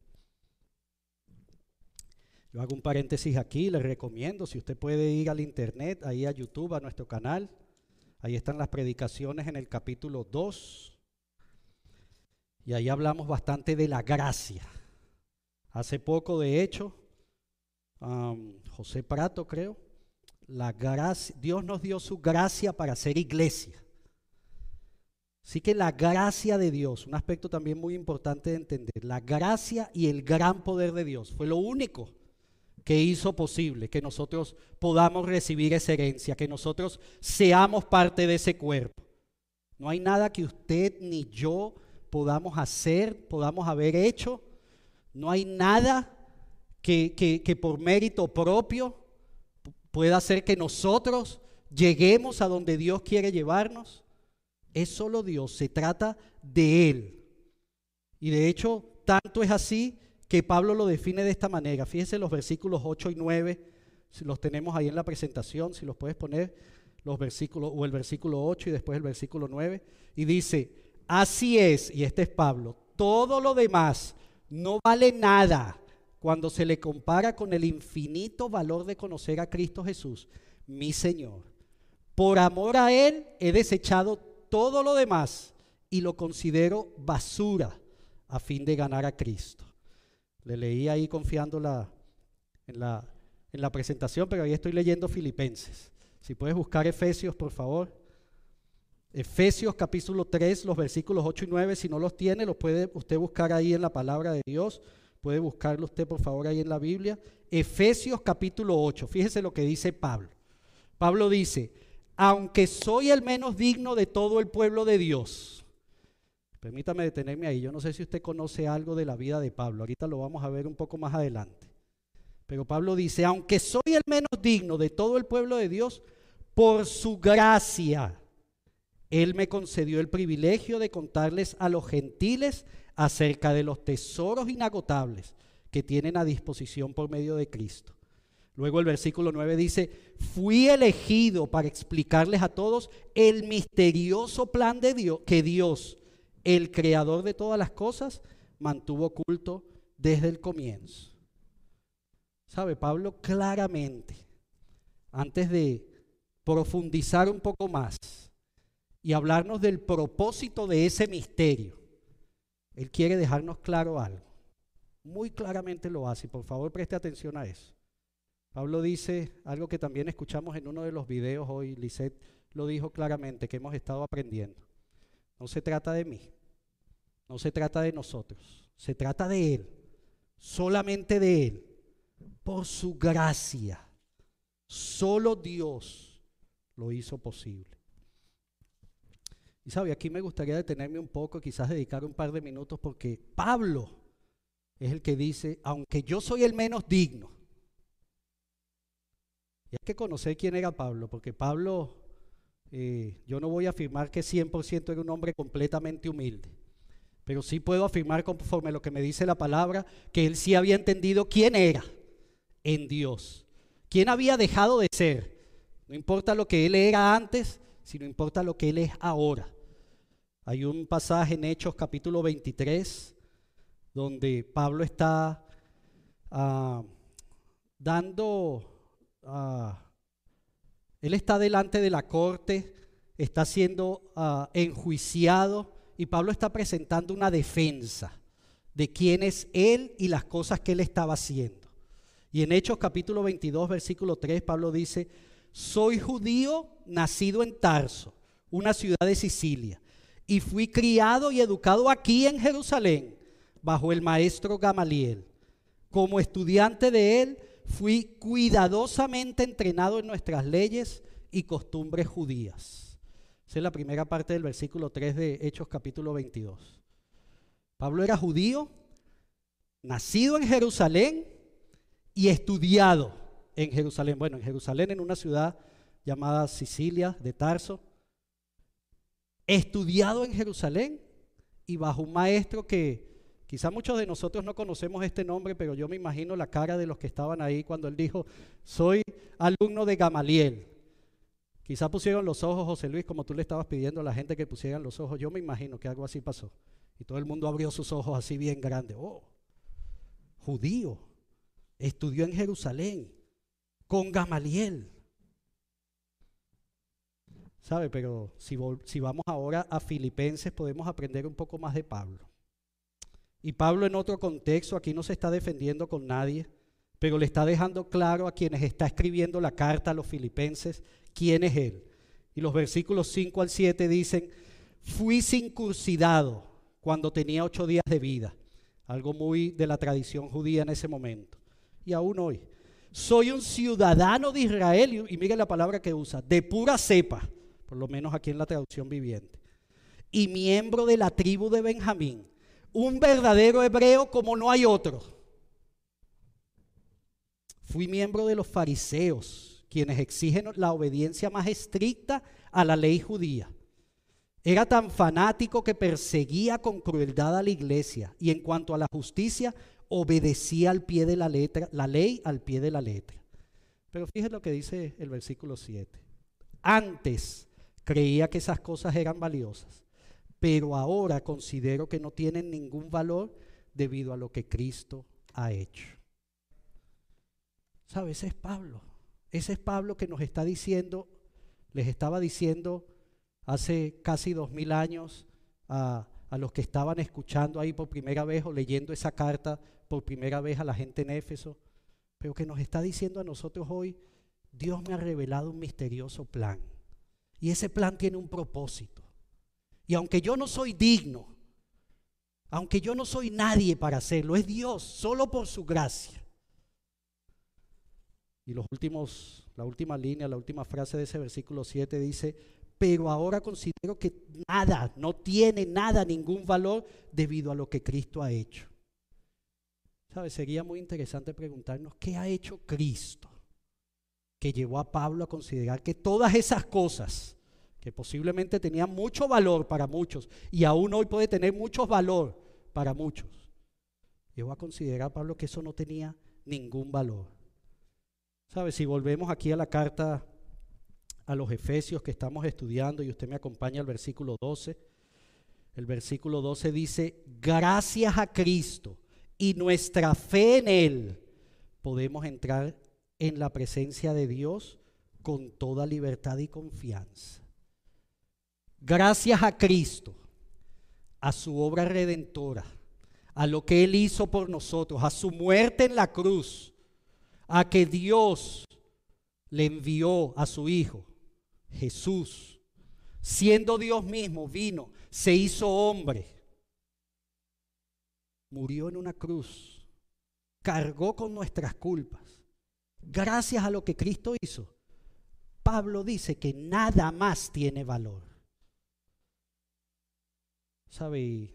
Yo hago un paréntesis aquí, les recomiendo, si usted puede ir al internet, ahí a YouTube, a nuestro canal, ahí están las predicaciones en el capítulo 2, y ahí hablamos bastante de la gracia. Hace poco, de hecho, José Prato creo, la gracia, Dios nos dio su gracia para ser iglesia. Así que la gracia de Dios, un aspecto también muy importante de entender, la gracia y el gran poder de Dios fue lo único que hizo posible que nosotros podamos recibir esa herencia, que nosotros seamos parte de ese cuerpo. No hay nada que usted ni yo podamos hacer, podamos haber hecho. No hay nada que, que, por mérito propio pueda hacer que nosotros lleguemos a donde Dios quiere llevarnos. Es solo Dios, se trata de Él. Y de hecho, tanto es así que Pablo lo define de esta manera. Fíjense los versículos 8 y 9, si los tenemos ahí en la presentación, si los puedes poner, los versículos, o el versículo 8 y después el versículo 9, y dice, así es, y este es Pablo, todo lo demás no vale nada cuando se le compara con el infinito valor de conocer a Cristo Jesús, mi Señor. Por amor a Él he desechado todo lo demás y lo considero basura a fin de ganar a Cristo. Le leí ahí confiando la, en, la, en la presentación, pero ahí estoy leyendo Filipenses. Si puedes buscar Efesios, por favor. Efesios capítulo 3, los versículos 8 y 9, si no los tiene, los puede usted buscar ahí en la palabra de Dios. Puede buscarlo usted, por favor, ahí en la Biblia. Efesios capítulo 8, fíjese lo que dice Pablo. Pablo dice, aunque soy el menos digno de todo el pueblo de Dios, Permítame detenerme ahí. Yo no sé si usted conoce algo de la vida de Pablo. Ahorita lo vamos a ver un poco más adelante. Pero Pablo dice, aunque soy el menos digno de todo el pueblo de Dios, por su gracia Él me concedió el privilegio de contarles a los gentiles acerca de los tesoros inagotables que tienen a disposición por medio de Cristo. Luego el versículo 9 dice, fui elegido para explicarles a todos el misterioso plan de Dios que Dios, el creador de todas las cosas, mantuvo oculto desde el comienzo. ¿Sabe? Pablo claramente, antes de profundizar un poco más y hablarnos del propósito de ese misterio, él quiere dejarnos claro algo. Muy claramente lo hace. Por favor, preste atención a eso. Pablo dice algo que también escuchamos en uno de los videos hoy. Lisette lo dijo claramente, que hemos estado aprendiendo. No se trata de mí. No se trata de nosotros. Se trata de Él. Solamente de Él. Por su gracia. Solo Dios lo hizo posible. Y sabe, aquí me gustaría detenerme un poco, quizás dedicar un par de minutos, porque Pablo es el que dice, aunque yo soy el menos digno, y hay que conocer quién era Pablo, porque Pablo, eh, yo no voy a afirmar que 100% era un hombre completamente humilde, pero sí puedo afirmar conforme a lo que me dice la palabra, que él sí había entendido quién era en Dios, quién había dejado de ser. No importa lo que él era antes, sino importa lo que él es ahora. Hay un pasaje en Hechos capítulo 23 donde Pablo está ah, dando, ah, él está delante de la corte, está siendo ah, enjuiciado y Pablo está presentando una defensa de quién es él y las cosas que él estaba haciendo. Y en Hechos capítulo 22, versículo 3, Pablo dice, soy judío nacido en Tarso, una ciudad de Sicilia y fui criado y educado aquí en Jerusalén bajo el maestro Gamaliel. Como estudiante de él, fui cuidadosamente entrenado en nuestras leyes y costumbres judías. Esa es la primera parte del versículo 3 de Hechos capítulo 22. Pablo era judío, nacido en Jerusalén y estudiado en Jerusalén. Bueno, en Jerusalén, en una ciudad llamada Sicilia de Tarso estudiado en Jerusalén y bajo un maestro que quizá muchos de nosotros no conocemos este nombre, pero yo me imagino la cara de los que estaban ahí cuando él dijo, soy alumno de Gamaliel. Quizá pusieron los ojos, José Luis, como tú le estabas pidiendo a la gente que pusieran los ojos. Yo me imagino que algo así pasó. Y todo el mundo abrió sus ojos así bien grandes. Oh, judío, estudió en Jerusalén con Gamaliel. ¿Sabe? Pero si, si vamos ahora a Filipenses podemos aprender un poco más de Pablo. Y Pablo en otro contexto, aquí no se está defendiendo con nadie, pero le está dejando claro a quienes está escribiendo la carta a los filipenses quién es él. Y los versículos 5 al 7 dicen, fui circuncidado cuando tenía ocho días de vida, algo muy de la tradición judía en ese momento. Y aún hoy, soy un ciudadano de Israel, y mire la palabra que usa, de pura cepa por lo menos aquí en la traducción viviente, y miembro de la tribu de Benjamín, un verdadero hebreo como no hay otro. Fui miembro de los fariseos, quienes exigen la obediencia más estricta a la ley judía. Era tan fanático que perseguía con crueldad a la iglesia y en cuanto a la justicia, obedecía al pie de la letra, la ley al pie de la letra. Pero fíjense lo que dice el versículo 7. Antes Creía que esas cosas eran valiosas, pero ahora considero que no tienen ningún valor debido a lo que Cristo ha hecho. ¿Sabes? Ese es Pablo. Ese es Pablo que nos está diciendo, les estaba diciendo hace casi dos mil años a, a los que estaban escuchando ahí por primera vez o leyendo esa carta por primera vez a la gente en Éfeso, pero que nos está diciendo a nosotros hoy, Dios me ha revelado un misterioso plan. Y ese plan tiene un propósito. Y aunque yo no soy digno, aunque yo no soy nadie para hacerlo, es Dios, solo por su gracia. Y los últimos, la última línea, la última frase de ese versículo 7 dice, pero ahora considero que nada, no tiene nada, ningún valor debido a lo que Cristo ha hecho. Sería muy interesante preguntarnos, ¿qué ha hecho Cristo? Que llevó a Pablo a considerar que todas esas cosas que posiblemente tenía mucho valor para muchos y aún hoy puede tener mucho valor para muchos. Voy a considerar, Pablo, que eso no tenía ningún valor. ¿Sabes? Si volvemos aquí a la carta a los Efesios que estamos estudiando y usted me acompaña al versículo 12, el versículo 12 dice, gracias a Cristo y nuestra fe en Él, podemos entrar en la presencia de Dios con toda libertad y confianza gracias a Cristo, a su obra redentora, a lo que Él hizo por nosotros, a su muerte en la cruz, a que Dios le envió a su Hijo, Jesús, siendo Dios mismo, vino, se hizo hombre, murió en una cruz, cargó con nuestras culpas. Gracias a lo que Cristo hizo, Pablo dice que nada más tiene valor. ¿Sabe? Y,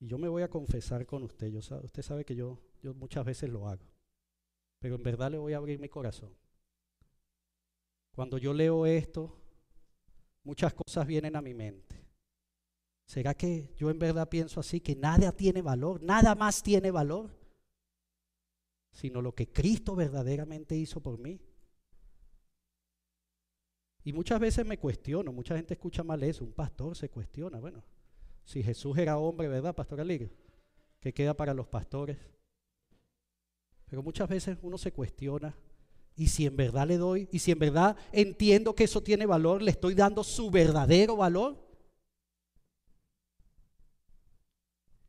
yo me voy a confesar con usted. Yo, usted sabe que yo, yo muchas veces lo hago. Pero en verdad le voy a abrir mi corazón. Cuando yo leo esto, muchas cosas vienen a mi mente. ¿Será que yo en verdad pienso así, que nada tiene valor, nada más tiene valor, sino lo que Cristo verdaderamente hizo por mí? Y muchas veces me cuestiono, mucha gente escucha mal eso, un pastor se cuestiona, bueno, si Jesús era hombre, ¿verdad, Pastor Aligre? ¿Qué queda para los pastores? Pero muchas veces uno se cuestiona, y si en verdad le doy, y si en verdad entiendo que eso tiene valor, le estoy dando su verdadero valor.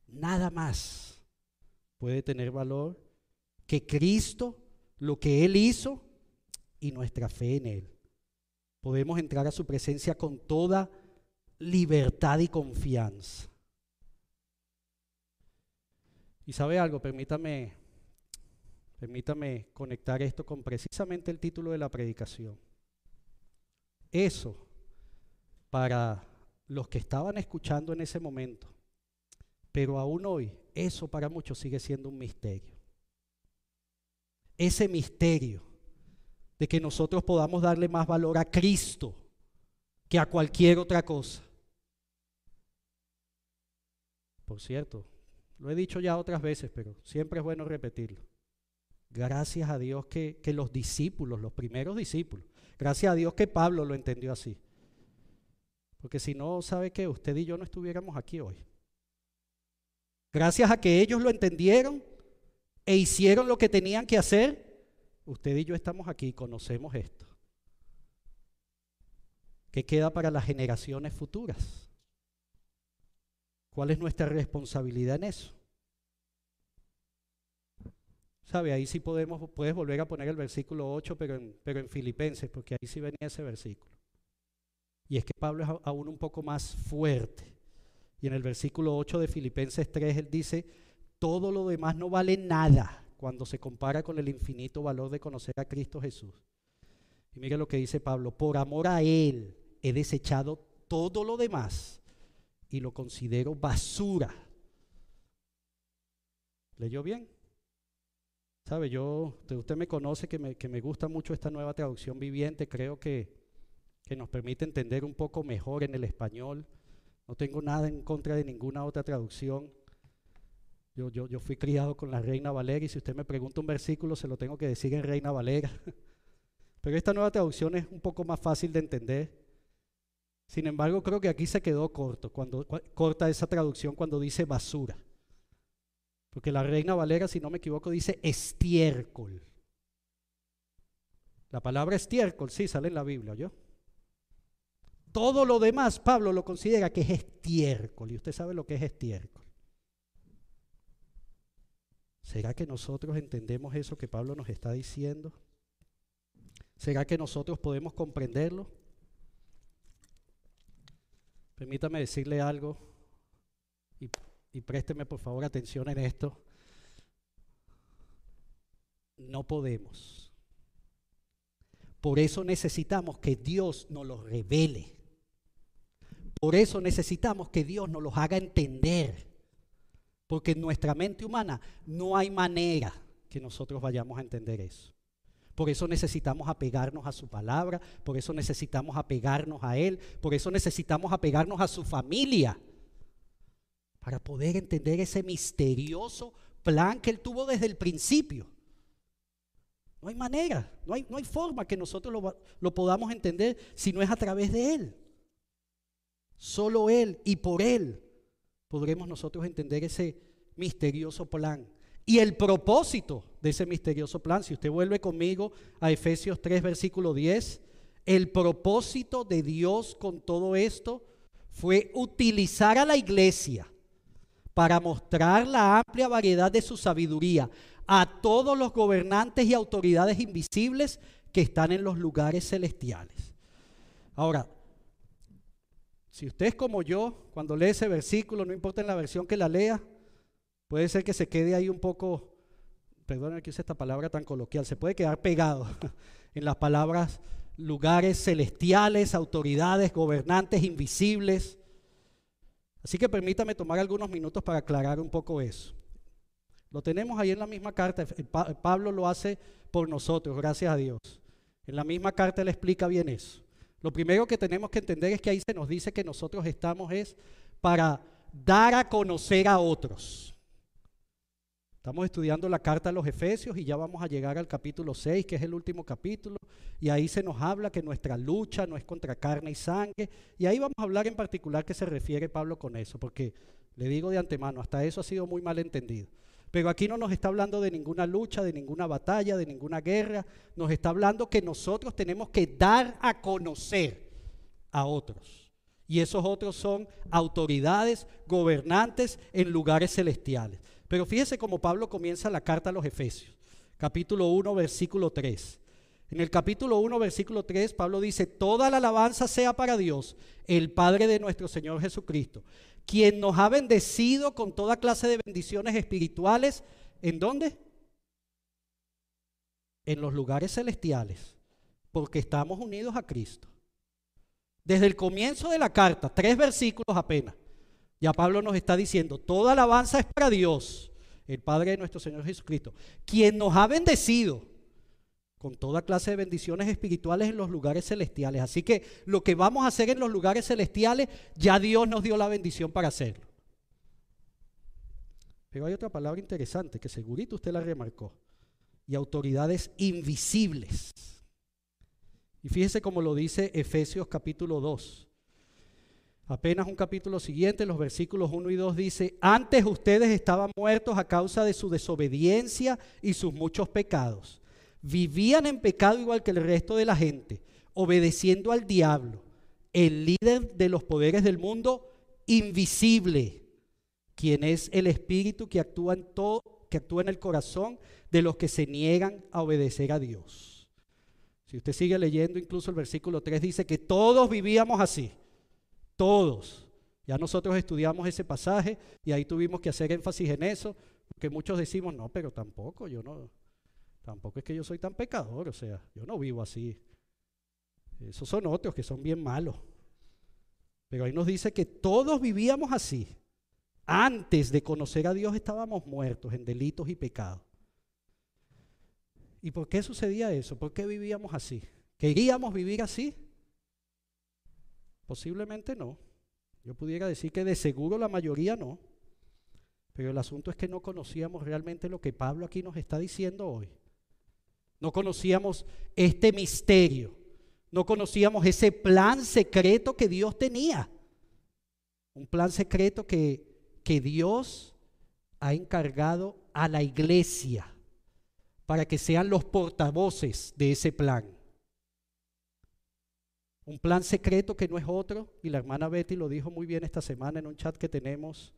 Nada más puede tener valor que Cristo, lo que Él hizo y nuestra fe en Él podemos entrar a su presencia con toda libertad y confianza. Y sabe algo, permítame, permítame conectar esto con precisamente el título de la predicación. Eso, para los que estaban escuchando en ese momento, pero aún hoy, eso para muchos sigue siendo un misterio. Ese misterio de que nosotros podamos darle más valor a Cristo que a cualquier otra cosa. Por cierto, lo he dicho ya otras veces, pero siempre es bueno repetirlo. Gracias a Dios que, que los discípulos, los primeros discípulos, gracias a Dios que Pablo lo entendió así. Porque si no, ¿sabe que usted y yo no estuviéramos aquí hoy? Gracias a que ellos lo entendieron e hicieron lo que tenían que hacer, usted y yo estamos aquí, conocemos esto. ¿Qué queda para las generaciones futuras? ¿Cuál es nuestra responsabilidad en eso? ¿Sabe? Ahí sí podemos, puedes volver a poner el versículo 8, pero en, pero en Filipenses, porque ahí sí venía ese versículo. Y es que Pablo es aún un poco más fuerte. Y en el versículo 8 de Filipenses 3, él dice, todo lo demás no vale nada cuando se compara con el infinito valor de conocer a Cristo Jesús. Y mire lo que dice Pablo, por amor a Él he desechado todo lo demás y lo considero basura. ¿Leyó bien? ¿Sabe? Yo, usted me conoce que me, que me gusta mucho esta nueva traducción viviente, creo que, que nos permite entender un poco mejor en el español. No tengo nada en contra de ninguna otra traducción. Yo, fui criado con la Reina Valera y si usted me pregunta un versículo se lo tengo que decir en Reina Valera. Pero esta nueva traducción es un poco más fácil de entender. Sin embargo, creo que aquí se quedó corto, cuando, corta esa traducción cuando dice basura. Porque la Reina Valera, si no me equivoco, dice estiércol. La palabra estiércol, sí, sale en la Biblia, ¿yo? Todo lo demás, Pablo lo considera que es estiércol. Y usted sabe lo que es estiércol. ¿Será que nosotros entendemos eso que Pablo nos está diciendo? ¿Será que nosotros podemos comprenderlo? Permítame decirle algo y, y présteme por favor atención en esto. No podemos. Por eso necesitamos que Dios nos lo revele. Por eso necesitamos que Dios nos los haga entender. Porque en nuestra mente humana no hay manera que nosotros vayamos a entender eso. Por eso necesitamos apegarnos a su palabra, por eso necesitamos apegarnos a Él, por eso necesitamos apegarnos a su familia, para poder entender ese misterioso plan que Él tuvo desde el principio. No hay manera, no hay, no hay forma que nosotros lo, lo podamos entender si no es a través de Él. Solo Él y por Él podremos nosotros entender ese misterioso plan. Y el propósito de ese misterioso plan, si usted vuelve conmigo a Efesios 3, versículo 10, el propósito de Dios con todo esto fue utilizar a la iglesia para mostrar la amplia variedad de su sabiduría a todos los gobernantes y autoridades invisibles que están en los lugares celestiales. Ahora, si usted es como yo, cuando lee ese versículo, no importa en la versión que la lea, puede ser que se quede ahí un poco, perdón que use esta palabra tan coloquial, se puede quedar pegado en las palabras lugares celestiales, autoridades, gobernantes invisibles. Así que permítame tomar algunos minutos para aclarar un poco eso. Lo tenemos ahí en la misma carta, Pablo lo hace por nosotros, gracias a Dios. En la misma carta él explica bien eso. Lo primero que tenemos que entender es que ahí se nos dice que nosotros estamos es para dar a conocer a otros. Estamos estudiando la carta a los Efesios y ya vamos a llegar al capítulo 6, que es el último capítulo, y ahí se nos habla que nuestra lucha no es contra carne y sangre, y ahí vamos a hablar en particular qué se refiere Pablo con eso, porque le digo de antemano, hasta eso ha sido muy mal entendido. Pero aquí no nos está hablando de ninguna lucha, de ninguna batalla, de ninguna guerra. Nos está hablando que nosotros tenemos que dar a conocer a otros. Y esos otros son autoridades, gobernantes en lugares celestiales. Pero fíjese cómo Pablo comienza la carta a los Efesios, capítulo 1, versículo 3. En el capítulo 1, versículo 3, Pablo dice, toda la alabanza sea para Dios, el Padre de nuestro Señor Jesucristo, quien nos ha bendecido con toda clase de bendiciones espirituales. ¿En dónde? En los lugares celestiales, porque estamos unidos a Cristo. Desde el comienzo de la carta, tres versículos apenas, ya Pablo nos está diciendo, toda alabanza es para Dios, el Padre de nuestro Señor Jesucristo, quien nos ha bendecido con toda clase de bendiciones espirituales en los lugares celestiales. Así que lo que vamos a hacer en los lugares celestiales, ya Dios nos dio la bendición para hacerlo. Pero hay otra palabra interesante que segurito usted la remarcó. Y autoridades invisibles. Y fíjese cómo lo dice Efesios capítulo 2. Apenas un capítulo siguiente, los versículos 1 y 2 dice, antes ustedes estaban muertos a causa de su desobediencia y sus muchos pecados vivían en pecado igual que el resto de la gente, obedeciendo al diablo, el líder de los poderes del mundo invisible, quien es el espíritu que actúa en todo, que actúa en el corazón de los que se niegan a obedecer a Dios. Si usted sigue leyendo, incluso el versículo 3 dice que todos vivíamos así, todos. Ya nosotros estudiamos ese pasaje y ahí tuvimos que hacer énfasis en eso, porque muchos decimos, no, pero tampoco, yo no, Tampoco es que yo soy tan pecador, o sea, yo no vivo así. Esos son otros que son bien malos. Pero ahí nos dice que todos vivíamos así. Antes de conocer a Dios estábamos muertos en delitos y pecados. ¿Y por qué sucedía eso? ¿Por qué vivíamos así? ¿Queríamos vivir así? Posiblemente no. Yo pudiera decir que de seguro la mayoría no. Pero el asunto es que no conocíamos realmente lo que Pablo aquí nos está diciendo hoy. No conocíamos este misterio. No conocíamos ese plan secreto que Dios tenía. Un plan secreto que, que Dios ha encargado a la iglesia para que sean los portavoces de ese plan. Un plan secreto que no es otro, y la hermana Betty lo dijo muy bien esta semana en un chat que tenemos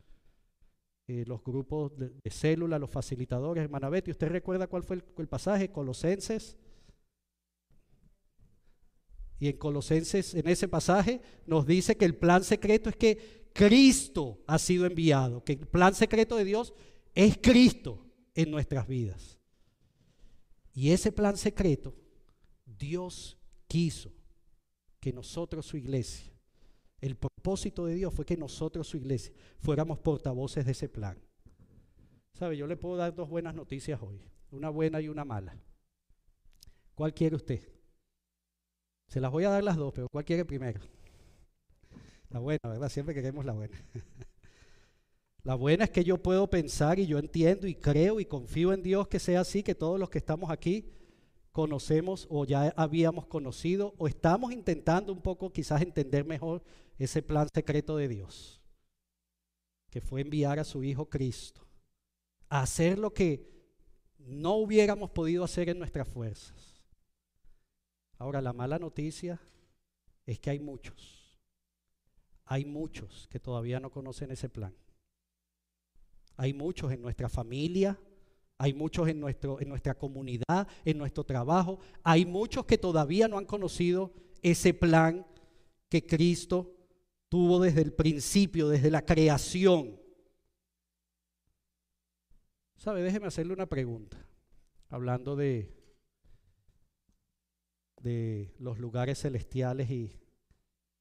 eh, los grupos de, células, los facilitadores. Hermana Betty, ¿usted recuerda cuál fue el, pasaje? Colosenses. Y en Colosenses, en ese pasaje, nos dice que el plan secreto es que Cristo ha sido enviado, que el plan secreto de Dios es Cristo en nuestras vidas. Y ese plan secreto, Dios quiso que nosotros, su iglesia, el propósito de Dios fue que nosotros, su iglesia, fuéramos portavoces de ese plan. ¿Sabe? Yo le puedo dar dos buenas noticias hoy, una buena y una mala. ¿Cuál quiere usted? Se las voy a dar las dos, pero ¿cuál quiere primero? La buena, ¿verdad? Siempre queremos la buena. La buena es que yo puedo pensar y yo entiendo y creo y confío en Dios que sea así, que todos los que estamos aquí conocemos o ya habíamos conocido o estamos intentando un poco quizás entender mejor ese plan secreto de Dios, que fue enviar a su Hijo Cristo, a hacer lo que no hubiéramos podido hacer en nuestras fuerzas. Ahora, la mala noticia es que hay muchos, hay muchos que todavía no conocen ese plan. Hay muchos en nuestra familia, hay muchos en, nuestro, en nuestra comunidad, en nuestro trabajo. Hay muchos que todavía no han conocido ese plan que Cristo tuvo desde el principio, desde la creación. ¿Sabe? Déjeme hacerle una pregunta, hablando de, de los lugares celestiales y,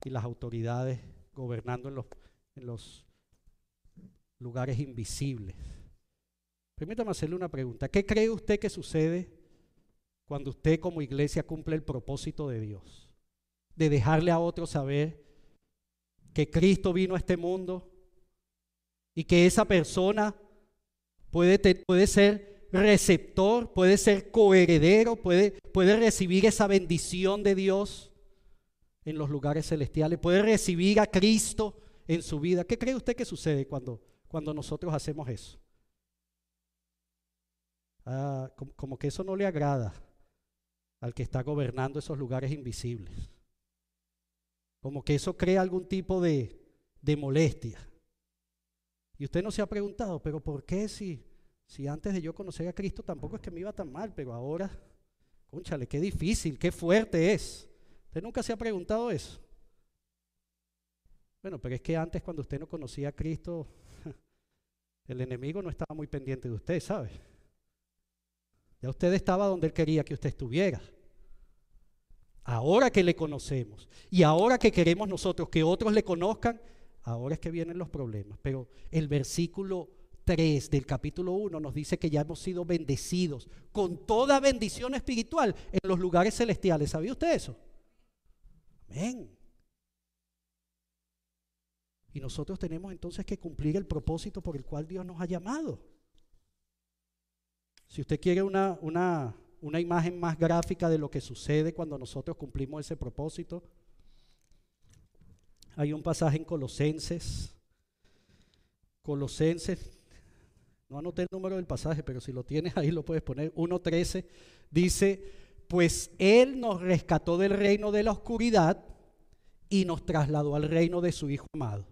y las autoridades gobernando en los, en los lugares invisibles. Permítame hacerle una pregunta. ¿Qué cree usted que sucede cuando usted como iglesia cumple el propósito de Dios? De dejarle a otros saber que Cristo vino a este mundo y que esa persona puede, puede ser receptor, puede ser coheredero, puede, puede recibir esa bendición de Dios en los lugares celestiales, puede recibir a Cristo en su vida. ¿Qué cree usted que sucede cuando cuando nosotros hacemos eso. Ah, como, que eso no le agrada al que está gobernando esos lugares invisibles. Como que eso crea algún tipo de, de molestia. Y usted no se ha preguntado, pero ¿por qué si, si antes de yo conocer a Cristo tampoco es que me iba tan mal, pero ahora, conchale, qué difícil, qué fuerte es? ¿Usted nunca se ha preguntado eso? Bueno, pero es que antes cuando usted no conocía a Cristo, el enemigo no estaba muy pendiente de usted, ¿sabe? Ya usted estaba donde él quería que usted estuviera. Ahora que le conocemos y ahora que queremos nosotros que otros le conozcan, ahora es que vienen los problemas. Pero el versículo 3 del capítulo 1 nos dice que ya hemos sido bendecidos con toda bendición espiritual en los lugares celestiales. ¿Sabía usted eso? Amén. Y nosotros tenemos entonces que cumplir el propósito por el cual Dios nos ha llamado. Si usted quiere una, una, una imagen más gráfica de lo que sucede cuando nosotros cumplimos ese propósito, hay un pasaje en Colosenses. Colosenses, no anoté el número del pasaje, pero si lo tienes ahí lo puedes poner. 1.13 dice, pues Él nos rescató del reino de la oscuridad y nos trasladó al reino de su Hijo amado.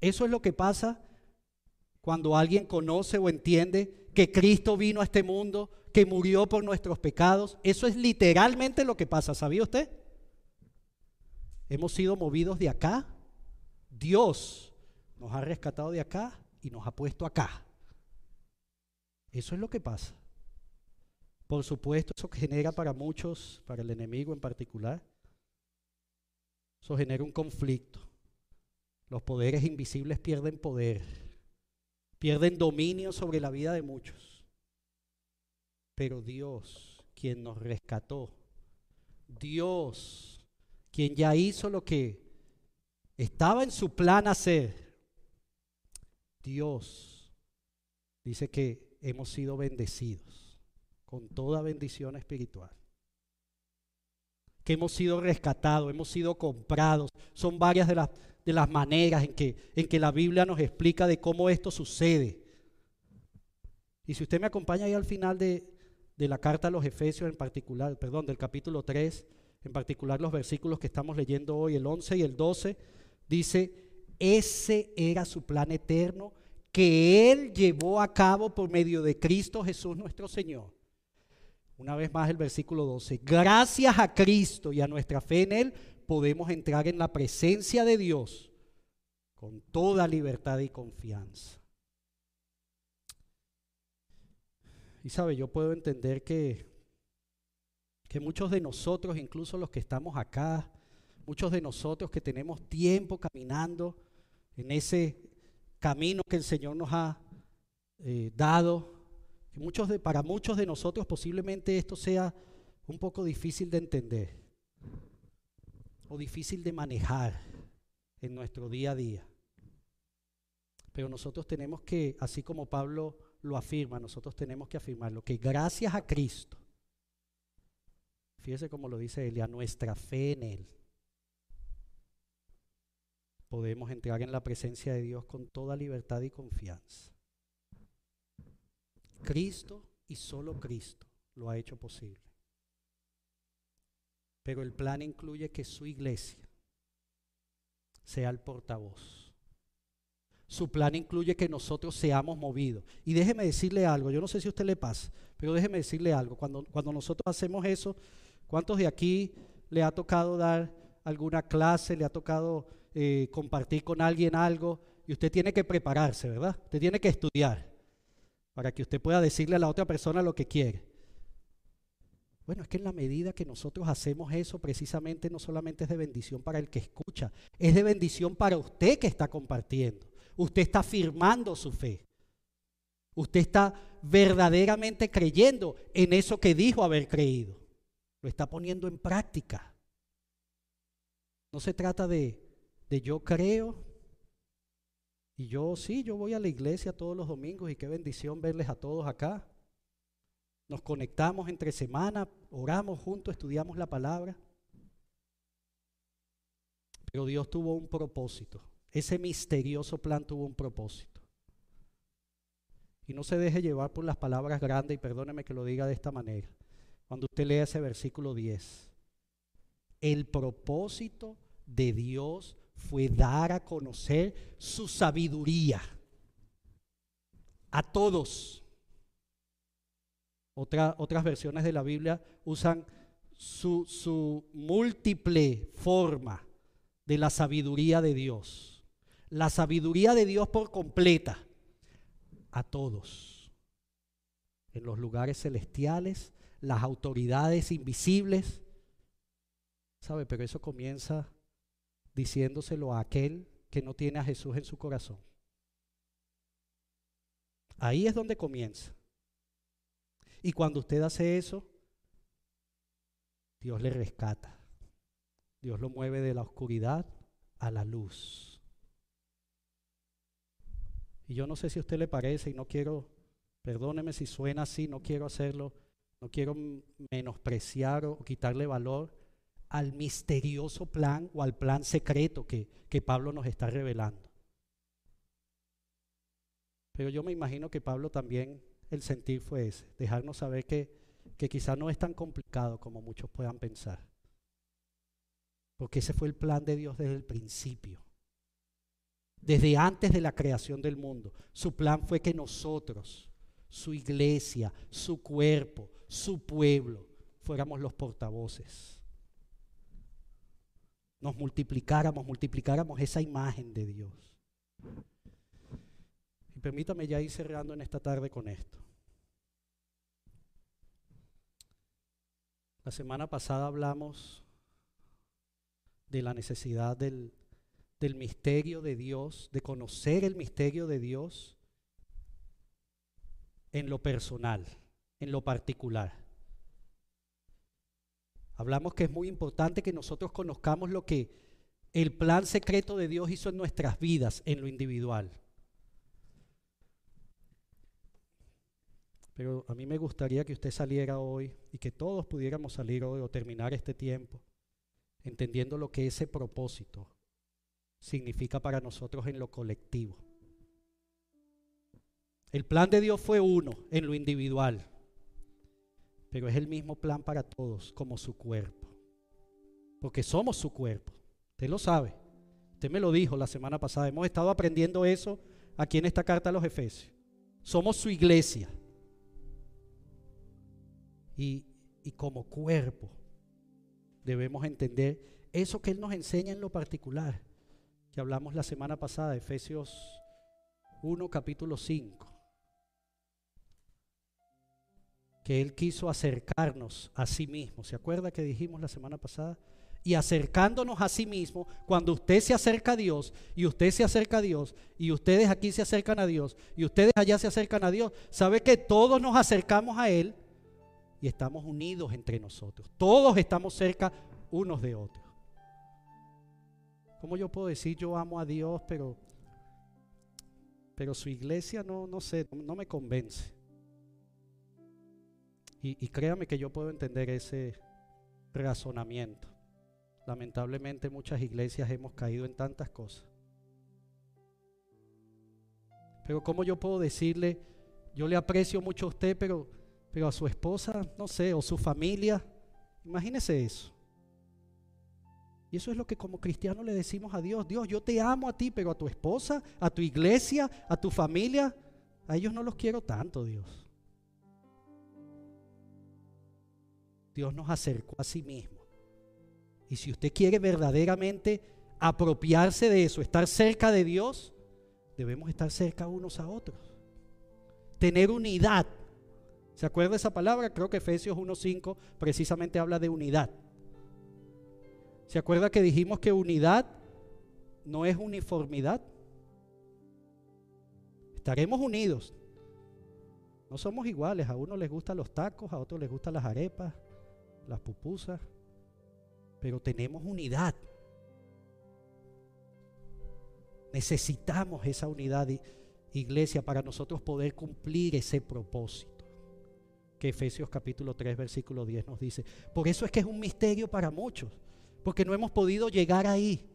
Eso es lo que pasa cuando alguien conoce o entiende que Cristo vino a este mundo, que murió por nuestros pecados. Eso es literalmente lo que pasa. ¿Sabía usted? Hemos sido movidos de acá. Dios nos ha rescatado de acá y nos ha puesto acá. Eso es lo que pasa. Por supuesto, eso genera para muchos, para el enemigo en particular, eso genera un conflicto. Los poderes invisibles pierden poder, pierden dominio sobre la vida de muchos. Pero Dios, quien nos rescató, Dios, quien ya hizo lo que estaba en su plan hacer, Dios dice que hemos sido bendecidos con toda bendición espiritual que hemos sido rescatados, hemos sido comprados. Son varias de las, de las maneras en que, en que la Biblia nos explica de cómo esto sucede. Y si usted me acompaña ahí al final de, de la carta a los Efesios en particular, perdón, del capítulo 3, en particular los versículos que estamos leyendo hoy, el 11 y el 12, dice, ese era su plan eterno que Él llevó a cabo por medio de Cristo Jesús nuestro Señor una vez más el versículo 12. Gracias a Cristo y a nuestra fe en Él podemos entrar en la presencia de Dios con toda libertad y confianza. Y sabe, yo puedo entender que, que muchos de nosotros, incluso los que estamos acá, muchos de nosotros que tenemos tiempo caminando en ese camino que el Señor nos ha eh, dado, muchos de, para muchos de nosotros posiblemente esto sea un poco difícil de entender o difícil de manejar en nuestro día a día. Pero nosotros tenemos que, así como Pablo lo afirma, nosotros tenemos que afirmarlo, que gracias a Cristo, fíjese como lo dice él, y a nuestra fe en Él, podemos entrar en la presencia de Dios con toda libertad y confianza. Cristo y solo Cristo lo ha hecho posible. Pero el plan incluye que su iglesia sea el portavoz. Su plan incluye que nosotros seamos movidos. Y déjeme decirle algo, yo no sé si a usted le pasa, pero déjeme decirle algo. Cuando, cuando nosotros hacemos eso, ¿cuántos de aquí le ha tocado dar alguna clase, le ha tocado eh, compartir con alguien algo? Y usted tiene que prepararse, ¿verdad? Usted tiene que estudiar para que usted pueda decirle a la otra persona lo que quiere. Bueno, es que en la medida que nosotros hacemos eso, precisamente no solamente es de bendición para el que escucha, es de bendición para usted que está compartiendo. Usted está afirmando su fe. Usted está verdaderamente creyendo en eso que dijo haber creído. Lo está poniendo en práctica. No se trata de, de yo creo, y yo sí, yo voy a la iglesia todos los domingos y qué bendición verles a todos acá. Nos conectamos entre semana, oramos juntos, estudiamos la palabra. Pero Dios tuvo un propósito. Ese misterioso plan tuvo un propósito. Y no se deje llevar por las palabras grandes y perdóneme que lo diga de esta manera. Cuando usted lea ese versículo 10, el propósito de Dios fue dar a conocer su sabiduría a todos. Otras versiones de la Biblia usan su, su múltiple forma de la sabiduría de Dios. La sabiduría de Dios por completa a todos. En los lugares celestiales, las autoridades invisibles. ¿Sabe? Pero eso comienza diciéndoselo a aquel que no tiene a Jesús en su corazón. Ahí es donde comienza. Y cuando usted hace eso, Dios le rescata. Dios lo mueve de la oscuridad a la luz. Y yo no sé si a usted le parece y no quiero, perdóneme si suena así, no quiero hacerlo, no quiero menospreciar o quitarle valor al misterioso plan o al plan secreto que, que Pablo nos está revelando. Pero yo me imagino que Pablo también, el sentir fue ese, dejarnos saber que, que quizás no es tan complicado como muchos puedan pensar. Porque ese fue el plan de Dios desde el principio. Desde antes de la creación del mundo. Su plan fue que nosotros, su iglesia, su cuerpo, su pueblo, fuéramos los portavoces nos multiplicáramos, multiplicáramos esa imagen de Dios. Permítame ya ir cerrando en esta tarde con esto. La semana pasada hablamos de la necesidad del, del misterio de Dios, de conocer el misterio de Dios en lo personal, en lo particular. Hablamos que es muy importante que nosotros conozcamos lo que el plan secreto de Dios hizo en nuestras vidas, en lo individual. Pero a mí me gustaría que usted saliera hoy y que todos pudiéramos salir hoy o terminar este tiempo entendiendo lo que ese propósito significa para nosotros en lo colectivo. El plan de Dios fue uno en lo individual pero es el mismo plan para todos, como su cuerpo. Porque somos su cuerpo. Usted lo sabe. Usted me lo dijo la semana pasada. Hemos estado aprendiendo eso aquí en esta carta a los Efesios. Somos su iglesia. Y, y como cuerpo debemos entender eso que Él nos enseña en lo particular, que hablamos la semana pasada, Efesios 1, capítulo 5. que Él quiso acercarnos a sí mismo. ¿Se acuerda que dijimos la semana pasada? y acercándonos a sí mismo, cuando usted se acerca a Dios y usted se acerca a Dios y ustedes aquí se acercan a Dios y ustedes allá se acercan a Dios, sabe que todos nos acercamos a Él y estamos unidos entre nosotros. Todos estamos cerca unos de otros. ¿Cómo yo puedo decir yo amo a Dios, pero, pero su iglesia no, no sé, no me convence? Y, y créame que yo puedo entender ese razonamiento. Lamentablemente muchas iglesias hemos caído en tantas cosas. Pero ¿cómo yo puedo decirle, yo le aprecio mucho a usted, pero, pero a su esposa, no sé, o su familia? Imagínese eso. Y eso es lo que como cristianos le decimos a Dios. Dios, yo te amo a ti, pero a tu esposa, a tu iglesia, a tu familia, a ellos no los quiero tanto, Dios. Dios nos acercó a sí mismo. Y si usted quiere verdaderamente apropiarse de eso, estar cerca de Dios, debemos estar cerca unos a otros. Tener unidad. ¿Se acuerda esa palabra? Creo que Efesios 1.5 precisamente habla de unidad. ¿Se acuerda que dijimos que unidad no es uniformidad? Estaremos unidos. No somos iguales. A uno les gustan los tacos, a otro les gustan las arepas, las pupusas pero tenemos unidad. Necesitamos esa unidad, iglesia, para nosotros poder cumplir ese propósito Efesios capítulo 3, versículo 10 nos dice. Por eso es que es un misterio para muchos, porque no hemos podido llegar ahí.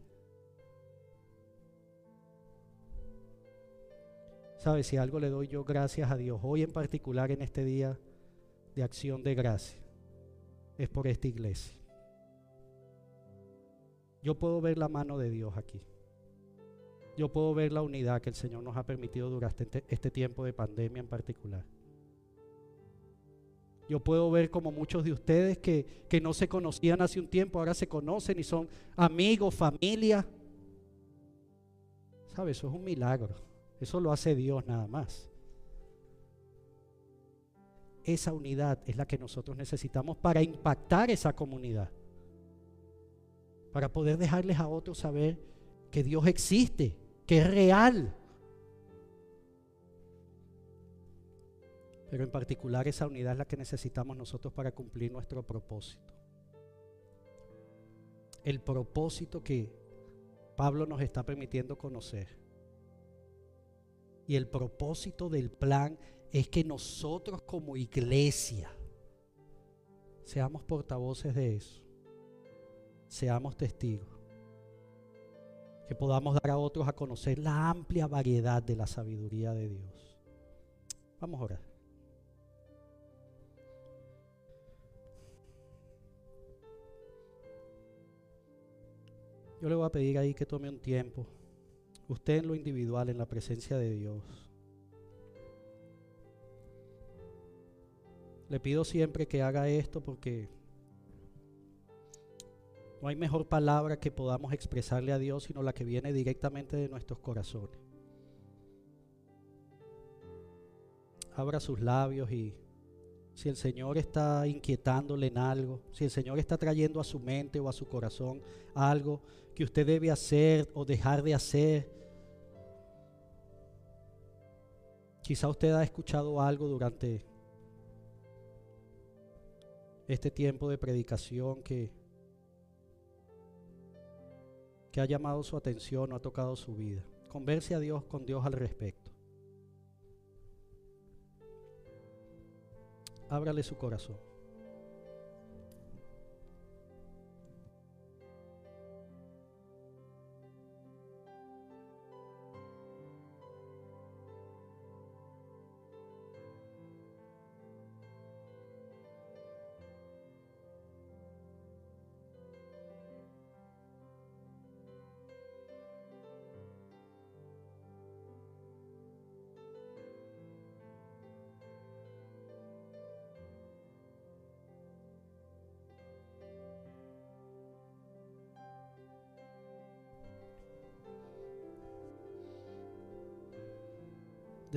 ¿Sabe? Si algo le doy yo gracias a Dios, hoy en particular en este día de acción de gracia, es por esta iglesia. Yo puedo ver la mano de Dios aquí. Yo puedo ver la unidad que el Señor nos ha permitido durante este, este tiempo de pandemia en particular. Yo puedo ver como muchos de ustedes que, que no se conocían hace un tiempo, ahora se conocen y son amigos, familia. ¿Sabe? Eso es un milagro. Eso lo hace Dios nada más. Esa unidad es la que nosotros necesitamos para impactar esa comunidad para poder dejarles a otros saber que Dios existe, que es real. Pero en particular esa unidad es la que necesitamos nosotros para cumplir nuestro propósito. El propósito que Pablo nos está permitiendo conocer. Y el propósito del plan es que nosotros como iglesia seamos portavoces de eso seamos testigos. Que podamos dar a otros a conocer la amplia variedad de la sabiduría de Dios. Vamos a orar. Yo le voy a pedir ahí que tome un tiempo, usted en lo individual, en la presencia de Dios. Le pido siempre que haga esto porque no hay mejor palabra que podamos expresarle a Dios sino la que viene directamente de nuestros corazones. Abra sus labios y si el Señor está inquietándole en algo, si el Señor está trayendo a su mente o a su corazón algo que usted debe hacer o dejar de hacer, quizá usted ha escuchado algo durante este tiempo de predicación que que ha llamado su atención o ha tocado su vida. Converse a Dios con Dios al respecto. Ábrale su corazón.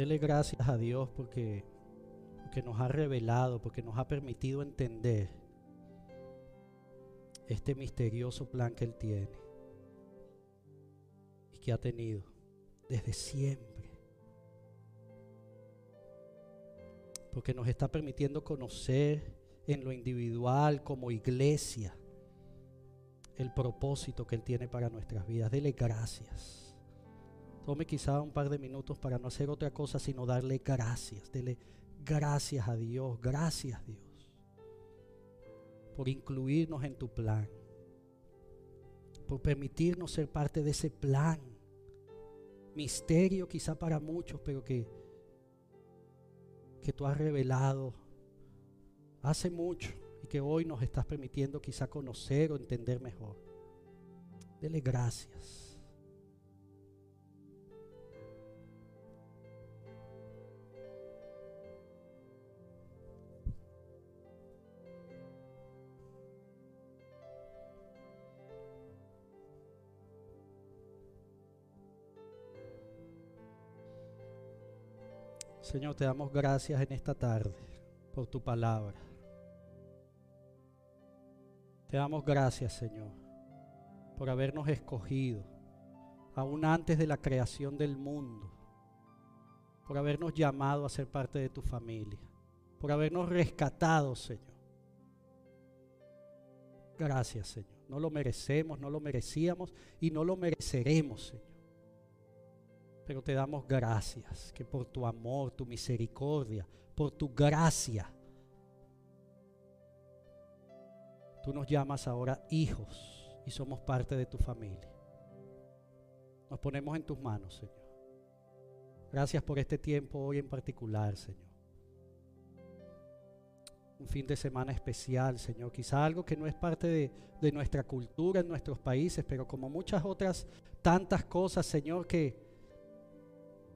Dele gracias a Dios porque, nos ha revelado, porque nos ha permitido entender este misterioso plan que Él tiene y que ha tenido desde siempre. Porque nos está permitiendo conocer en lo individual como iglesia el propósito que Él tiene para nuestras vidas. Dele gracias. Tome quizá un par de minutos para no hacer otra cosa sino darle gracias. Dele gracias a Dios, gracias Dios por incluirnos en tu plan, por permitirnos ser parte de ese plan. Misterio quizá para muchos, pero que, que tú has revelado hace mucho y que hoy nos estás permitiendo quizá conocer o entender mejor. Dele gracias. Señor, te damos gracias en esta tarde por tu palabra. Te damos gracias, Señor, por habernos escogido, aún antes de la creación del mundo, por habernos llamado a ser parte de tu familia, por habernos rescatado, Señor. Gracias, Señor. No lo merecemos, no lo merecíamos y no lo mereceremos, Señor. Pero te damos gracias que por tu amor, tu misericordia, por tu gracia, tú nos llamas ahora hijos y somos parte de tu familia. Nos ponemos en tus manos, Señor. Gracias por este tiempo hoy en particular, Señor. Un fin de semana especial, Señor. Quizá algo que no es parte de, de nuestra cultura en nuestros países, pero como muchas otras tantas cosas, Señor, que,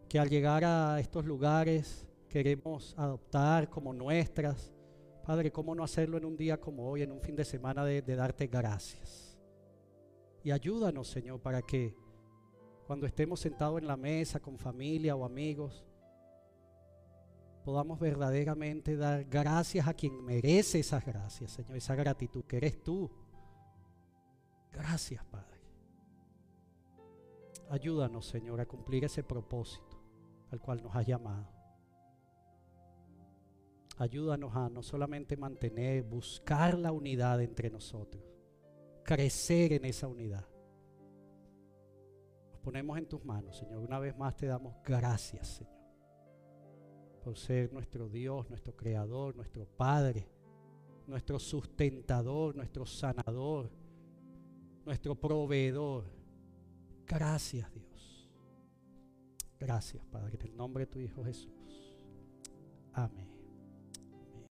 que al llegar a estos lugares queremos adoptar como nuestras. Padre, ¿cómo no hacerlo en un día como hoy, en un fin de semana de, darte gracias? Y ayúdanos, Señor, para que cuando estemos sentados en la mesa con familia o amigos, podamos verdaderamente dar gracias a quien merece esas gracias, Señor, esa gratitud que eres tú. Gracias, Padre. Ayúdanos, Señor, a cumplir ese propósito al cual nos has llamado. Ayúdanos a no solamente mantener, buscar la unidad entre nosotros, crecer en esa unidad. Nos ponemos en tus manos, Señor. Una vez más te damos gracias, Señor, por ser nuestro Dios, nuestro Creador, nuestro Padre, nuestro sustentador, nuestro sanador, nuestro proveedor. Gracias, Dios. Gracias, Padre, en el nombre de tu Hijo Jesús. Amén.